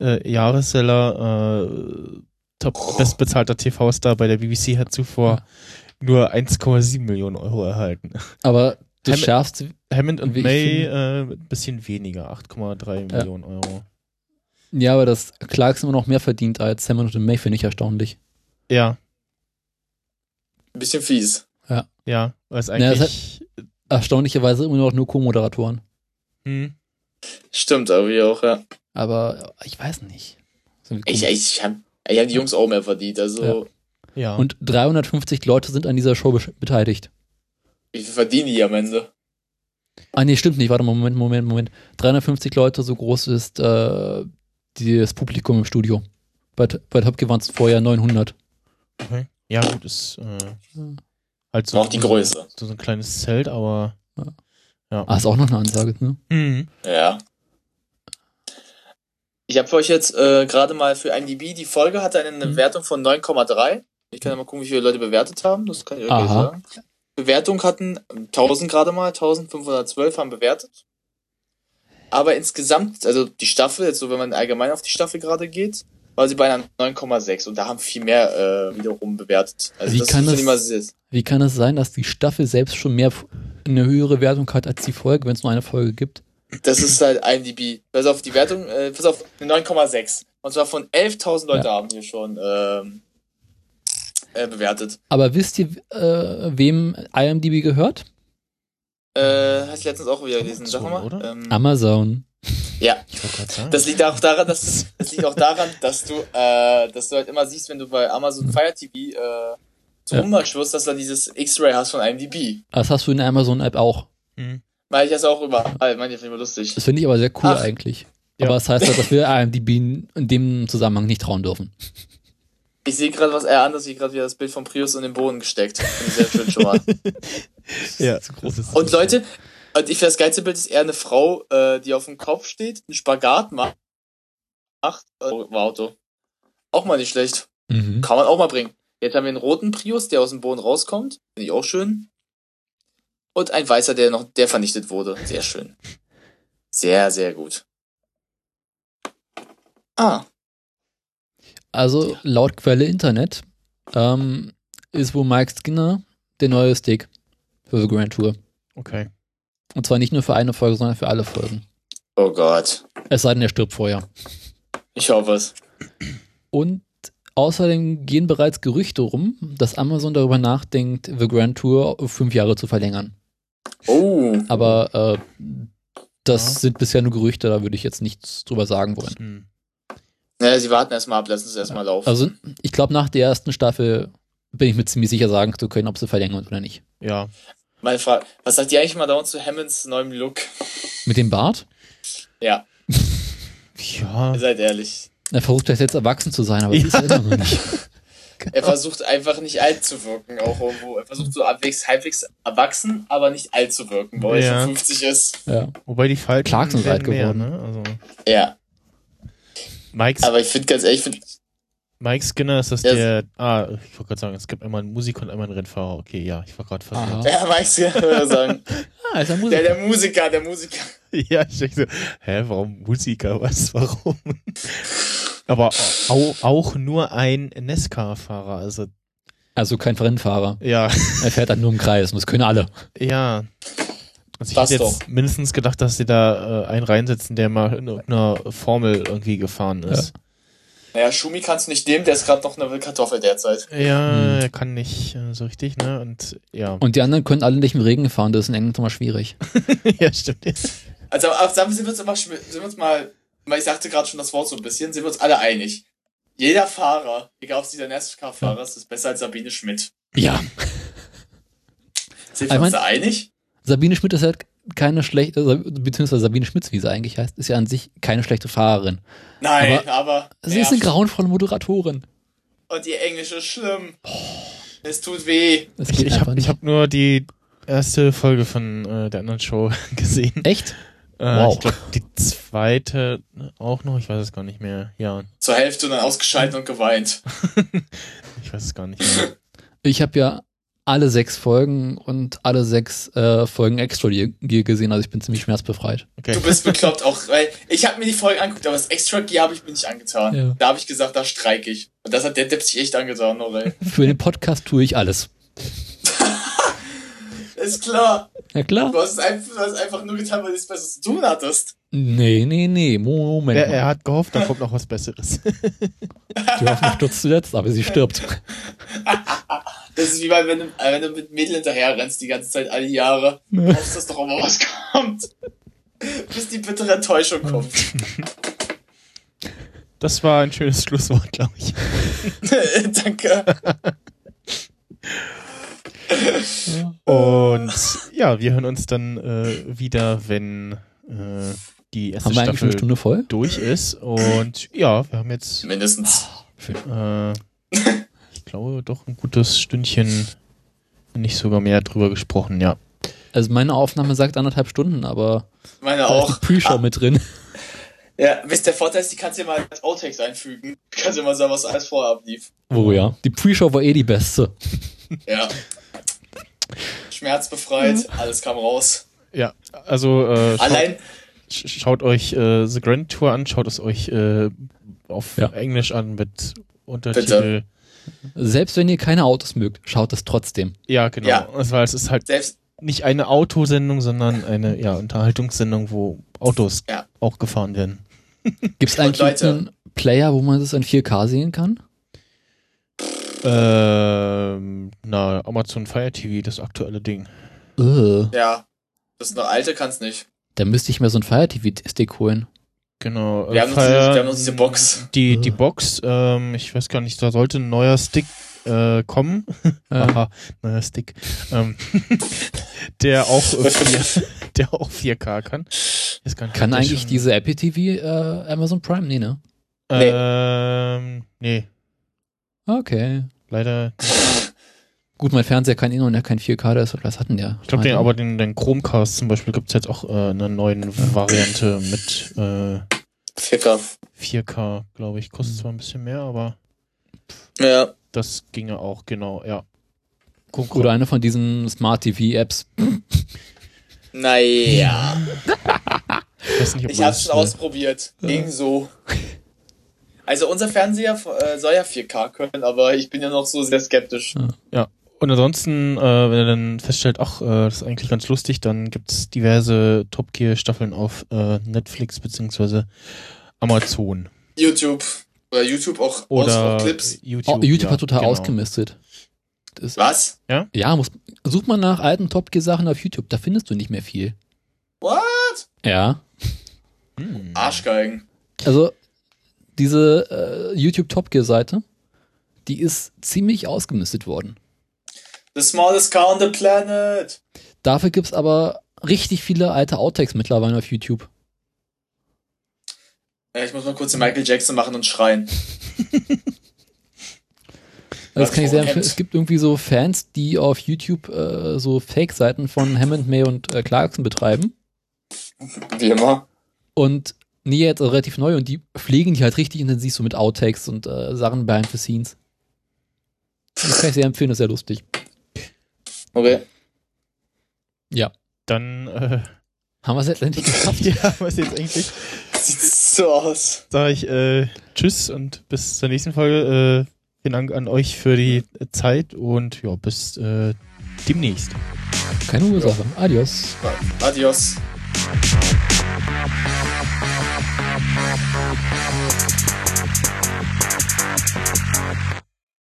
äh, Jahresseller. Äh, top oh. bestbezahlter TV-Star bei der BBC hat zuvor ja. nur 1,7 Millionen Euro erhalten. Aber du Hammond, schaffst Hammond und May äh, ein bisschen weniger, 8,3 ja. Millionen Euro. Ja, aber dass Clarks immer noch mehr verdient als Hammond und May, finde ich erstaunlich. Ja, ein bisschen fies. Ja. Ja, weil es eigentlich. Ja, erstaunlicherweise immer noch nur Co-Moderatoren. Hm. Stimmt, aber wie auch, ja. Aber ich weiß nicht. Ich, ich habe ich hab die Jungs auch mehr verdient, also. Ja. ja. Und 350 Leute sind an dieser Show beteiligt. Wie viel verdienen die am Ende? Ah, nee, stimmt nicht. Warte mal, Moment, Moment, Moment. 350 Leute, so groß ist äh, das Publikum im Studio. Bei, bei Top waren es vorher 900. Okay. Ja, gut, ist äh, halt so, auch die Größe. So, so ein kleines Zelt, aber ja. Ja. Ah, ist auch noch eine Ansage, ne? Mhm. Ja. Ich habe für euch jetzt äh, gerade mal für IMDb, die Folge hatte eine mhm. Wertung von 9,3. Ich kann ja mal gucken, wie viele Leute bewertet haben. Das kann ich euch sagen. Bewertung hatten 1000 gerade mal, 1512 haben bewertet. Aber insgesamt, also die Staffel, jetzt so wenn man allgemein auf die Staffel gerade geht, war sie bei einer 9,6 und da haben viel mehr äh, wiederum bewertet. Also wie, das kann das, wie kann es sein, dass die Staffel selbst schon mehr eine höhere Wertung hat als die Folge, wenn es nur eine Folge gibt? Das ist halt IMDb. Pass auf, die Wertung, äh, pass auf, eine 9,6. Und zwar von 11.000 Leute ja. haben wir schon ähm, äh, bewertet. Aber wisst ihr, äh, wem IMDb gehört? Äh, hast du letztens auch wieder gelesen, sag mal. Ähm, Amazon. Ja. Das liegt auch daran, dass das liegt auch daran, dass du, äh, dass du halt immer siehst, wenn du bei Amazon Fire TV äh, so ja. rummarschwirst, dass du dann dieses X-Ray hast von IMDb. Das hast du in der Amazon-App auch. Mhm. Weil ich das auch überall, meine ich finde lustig. Das finde ich aber sehr cool Ach. eigentlich. Ja. Aber das heißt halt, dass wir IMDb in dem Zusammenhang nicht trauen dürfen. Ich sehe gerade was eher anders, ich gerade wieder das Bild von Prius in den Boden gesteckt. Finde ich sehr schön schon mal. ja, zu großes. Und Leute, und ich finde, das geilste Bild ist eher eine Frau, äh, die auf dem Kopf steht, einen Spagat macht, macht oh, Auto. Auch mal nicht schlecht. Mhm. Kann man auch mal bringen. Jetzt haben wir einen roten Prius, der aus dem Boden rauskommt. Finde ich auch schön. Und ein weißer, der noch, der vernichtet wurde. Sehr schön. Sehr, sehr gut. Ah. Also, laut Quelle Internet, ähm, ist wohl Mike Skinner der neue Stick für The Grand Tour. Okay. Und zwar nicht nur für eine Folge, sondern für alle Folgen. Oh Gott. Es sei denn, er stirbt vorher. Ich hoffe es. Und außerdem gehen bereits Gerüchte rum, dass Amazon darüber nachdenkt, The Grand Tour auf fünf Jahre zu verlängern. Oh. Aber äh, das ja. sind bisher nur Gerüchte, da würde ich jetzt nichts drüber sagen wollen. Hm. Naja, sie warten erstmal ab, lassen es erstmal laufen. Also, ich glaube, nach der ersten Staffel bin ich mir ziemlich sicher sagen zu können, ob sie verlängern oder nicht. Ja. Meine Frage, was sagt ihr eigentlich mal dauernd zu Hammonds neuem Look? Mit dem Bart? Ja. ja. Seid ehrlich. Er versucht jetzt erwachsen zu sein, aber ja. ist er immer noch nicht. Er versucht einfach nicht alt zu wirken, auch irgendwo. Er versucht so halbwegs, halbwegs erwachsen, aber nicht alt zu wirken, weil ja. er schon 50 ist. Ja. Wobei die Falten Clark sind alt geworden. Mehr, ne? also. Ja. Mike's aber ich finde ganz ehrlich, ich finde Mike Skinner ist das ja, der. Ah, ich wollte gerade sagen, es gibt einmal einen Musiker und einmal einen Rennfahrer. Okay, ja, ich war gerade verwirrt. Ja, Mike Skinner würde sagen. ah, ist der Musiker. Der, der Musiker, der Musiker. ja, ich denke so, hä, warum Musiker? Was, warum? Aber auch, auch nur ein Nesca-Fahrer, also. Also kein Rennfahrer. Ja. Er fährt dann nur im Kreis und das können alle. Ja. Also ich hätte jetzt doch. mindestens gedacht, dass sie da äh, einen reinsetzen, der mal in irgendeiner Formel irgendwie gefahren ist. Ja. Naja, Schumi kannst du nicht nehmen, der ist gerade noch eine Kartoffel derzeit. Ja, hm. er kann nicht äh, so richtig, ne? Und ja. Und die anderen können alle nicht im Regen fahren, das ist in England immer schwierig. ja, stimmt. Also, aber sind wir uns immer, sind wir uns mal, weil ich sagte gerade schon das Wort so ein bisschen, sind wir uns alle einig. Jeder Fahrer, egal ob es dieser NASCAR-Fahrer ist, ist besser als Sabine Schmidt. Ja. Sind wir uns da einig? Sabine Schmidt ist halt keine schlechte, beziehungsweise Sabine Schmitz, wie sie eigentlich heißt, ist ja an sich keine schlechte Fahrerin. Nein, aber, aber sie ist eine grauenvolle Moderatorin. Und ihr Englisch ist schlimm. Oh. Es tut weh. Es ich ich habe hab nur die erste Folge von äh, der anderen Show gesehen. Echt? Äh, wow. Ich glaube, die zweite auch noch, ich weiß es gar nicht mehr. Ja. Zur Hälfte dann ausgeschaltet und geweint. ich weiß es gar nicht mehr. Ich habe ja alle sechs Folgen und alle sechs äh, Folgen Extra Gear gesehen, also ich bin ziemlich schmerzbefreit. Okay. Du bist bekloppt auch, weil ich habe mir die Folge angeguckt, aber das Extra Gear habe ich mir nicht angetan. Ja. Da habe ich gesagt, da streike ich. Und das hat der Depp sich echt angetan, oder? Für den Podcast tue ich alles. Ist klar. Ja klar. Du hast, einfach, du hast einfach nur getan, weil du nichts Besseres zu tun hattest. Nee, nee, nee, Moment. Er, er hat gehofft, da kommt noch was Besseres. Die Hoffnung stürzt zuletzt, aber sie stirbt. Das ist wie bei, wenn du, äh, wenn du mit Mädel hinterher rennst die ganze Zeit, alle Jahre. Du hoffst, dass doch immer was kommt. Bis die bittere Enttäuschung kommt. Das war ein schönes Schlusswort, glaube ich. Danke. Und ja, wir hören uns dann äh, wieder, wenn äh, die erste haben wir Staffel eine Stunde voll? durch ist. Und ja, wir haben jetzt mindestens. Äh, glaube, doch ein gutes Stündchen, nicht sogar mehr drüber gesprochen, ja. Also meine Aufnahme sagt anderthalb Stunden, aber meine auch. Pre-Show ah. mit drin. Ja, wisst der Vorteil ist, die kannst du ja mal als Outtakes einfügen. Du kannst ja mal sagen, was alles vorher ablief. Oh ja. Die Pre-Show war eh die beste. Ja. Schmerzbefreit, mhm. alles kam raus. Ja, also äh, schaut, allein schaut euch äh, The Grand Tour an, schaut es euch äh, auf ja. Englisch an mit Untertitel. Bitte. Selbst wenn ihr keine Autos mögt, schaut es trotzdem. Ja, genau. Ja. Weil es ist halt Selbst nicht eine Autosendung, sondern eine ja, Unterhaltungssendung, wo Autos ja. auch gefahren werden. Gibt es eigentlich einen Player, wo man das in 4K sehen kann? Ähm, na, Amazon Fire TV, das aktuelle Ding. Uh. Ja, das ist eine alte, kann's nicht. Da müsste ich mir so ein Fire TV-Stick holen. Genau. Wir, äh, haben, Fire, diese, wir haben noch diese Box. Die, die Box, ähm, ich weiß gar nicht, da sollte ein neuer Stick äh, kommen. Aha, neuer Stick. Ähm, der auch der auch 4K kann. Nicht, kann eigentlich diese Apple TV äh, Amazon Prime? Nee, ne? Nee. Ähm, nee. Okay. Leider. Gut, mein Fernseher kann eh noch kein 4K, das, das hatten ja. Ich glaube, den, aber den, den Chromecast zum Beispiel gibt es jetzt auch äh, eine neue Variante mit äh, 4K. 4K, glaube ich. Kostet zwar ein bisschen mehr, aber ja. das ginge auch, genau, ja. Guck, Oder eine von diesen Smart TV-Apps. Naja. ich, nicht, ich hab's schon ausprobiert. Ging so. Also unser Fernseher äh, soll ja 4K können, aber ich bin ja noch so sehr skeptisch. Ja. Und ansonsten, äh, wenn er dann feststellt, ach, äh, das ist eigentlich ganz lustig, dann gibt's diverse Top Gear Staffeln auf äh, Netflix beziehungsweise Amazon. YouTube. Oder YouTube auch Oder Clips. YouTube, oh, YouTube ja, hat total genau. ausgemistet. Das, Was? Ja? Ja, muss, such mal nach alten Top Gear Sachen auf YouTube, da findest du nicht mehr viel. What? Ja. Hm. Arschgeigen. Also, diese äh, YouTube Top Gear Seite, die ist ziemlich ausgemistet worden. The smallest car on the planet. Dafür gibt's aber richtig viele alte Outtakes mittlerweile auf YouTube. Ja, ich muss mal kurz den Michael Jackson machen und schreien. Das kann ich sehr empfehlen. Es gibt irgendwie so Fans, die auf YouTube äh, so Fake-Seiten von Hammond, May und äh, Clarkson betreiben. Wie immer. Und nee, jetzt relativ neu und die pflegen die halt richtig intensiv so mit Outtakes und äh, Sachen behind the scenes. Das kann ich sehr empfehlen, das ist sehr lustig. Okay. Ja. Dann äh, haben wir es jetzt endlich geschafft. ja, haben wir es jetzt endlich. Sieht so aus. Sag ich äh, Tschüss und bis zur nächsten Folge. Äh, vielen Dank an euch für die Zeit und ja, bis äh, demnächst. Keine Ursache. Adios. Adios.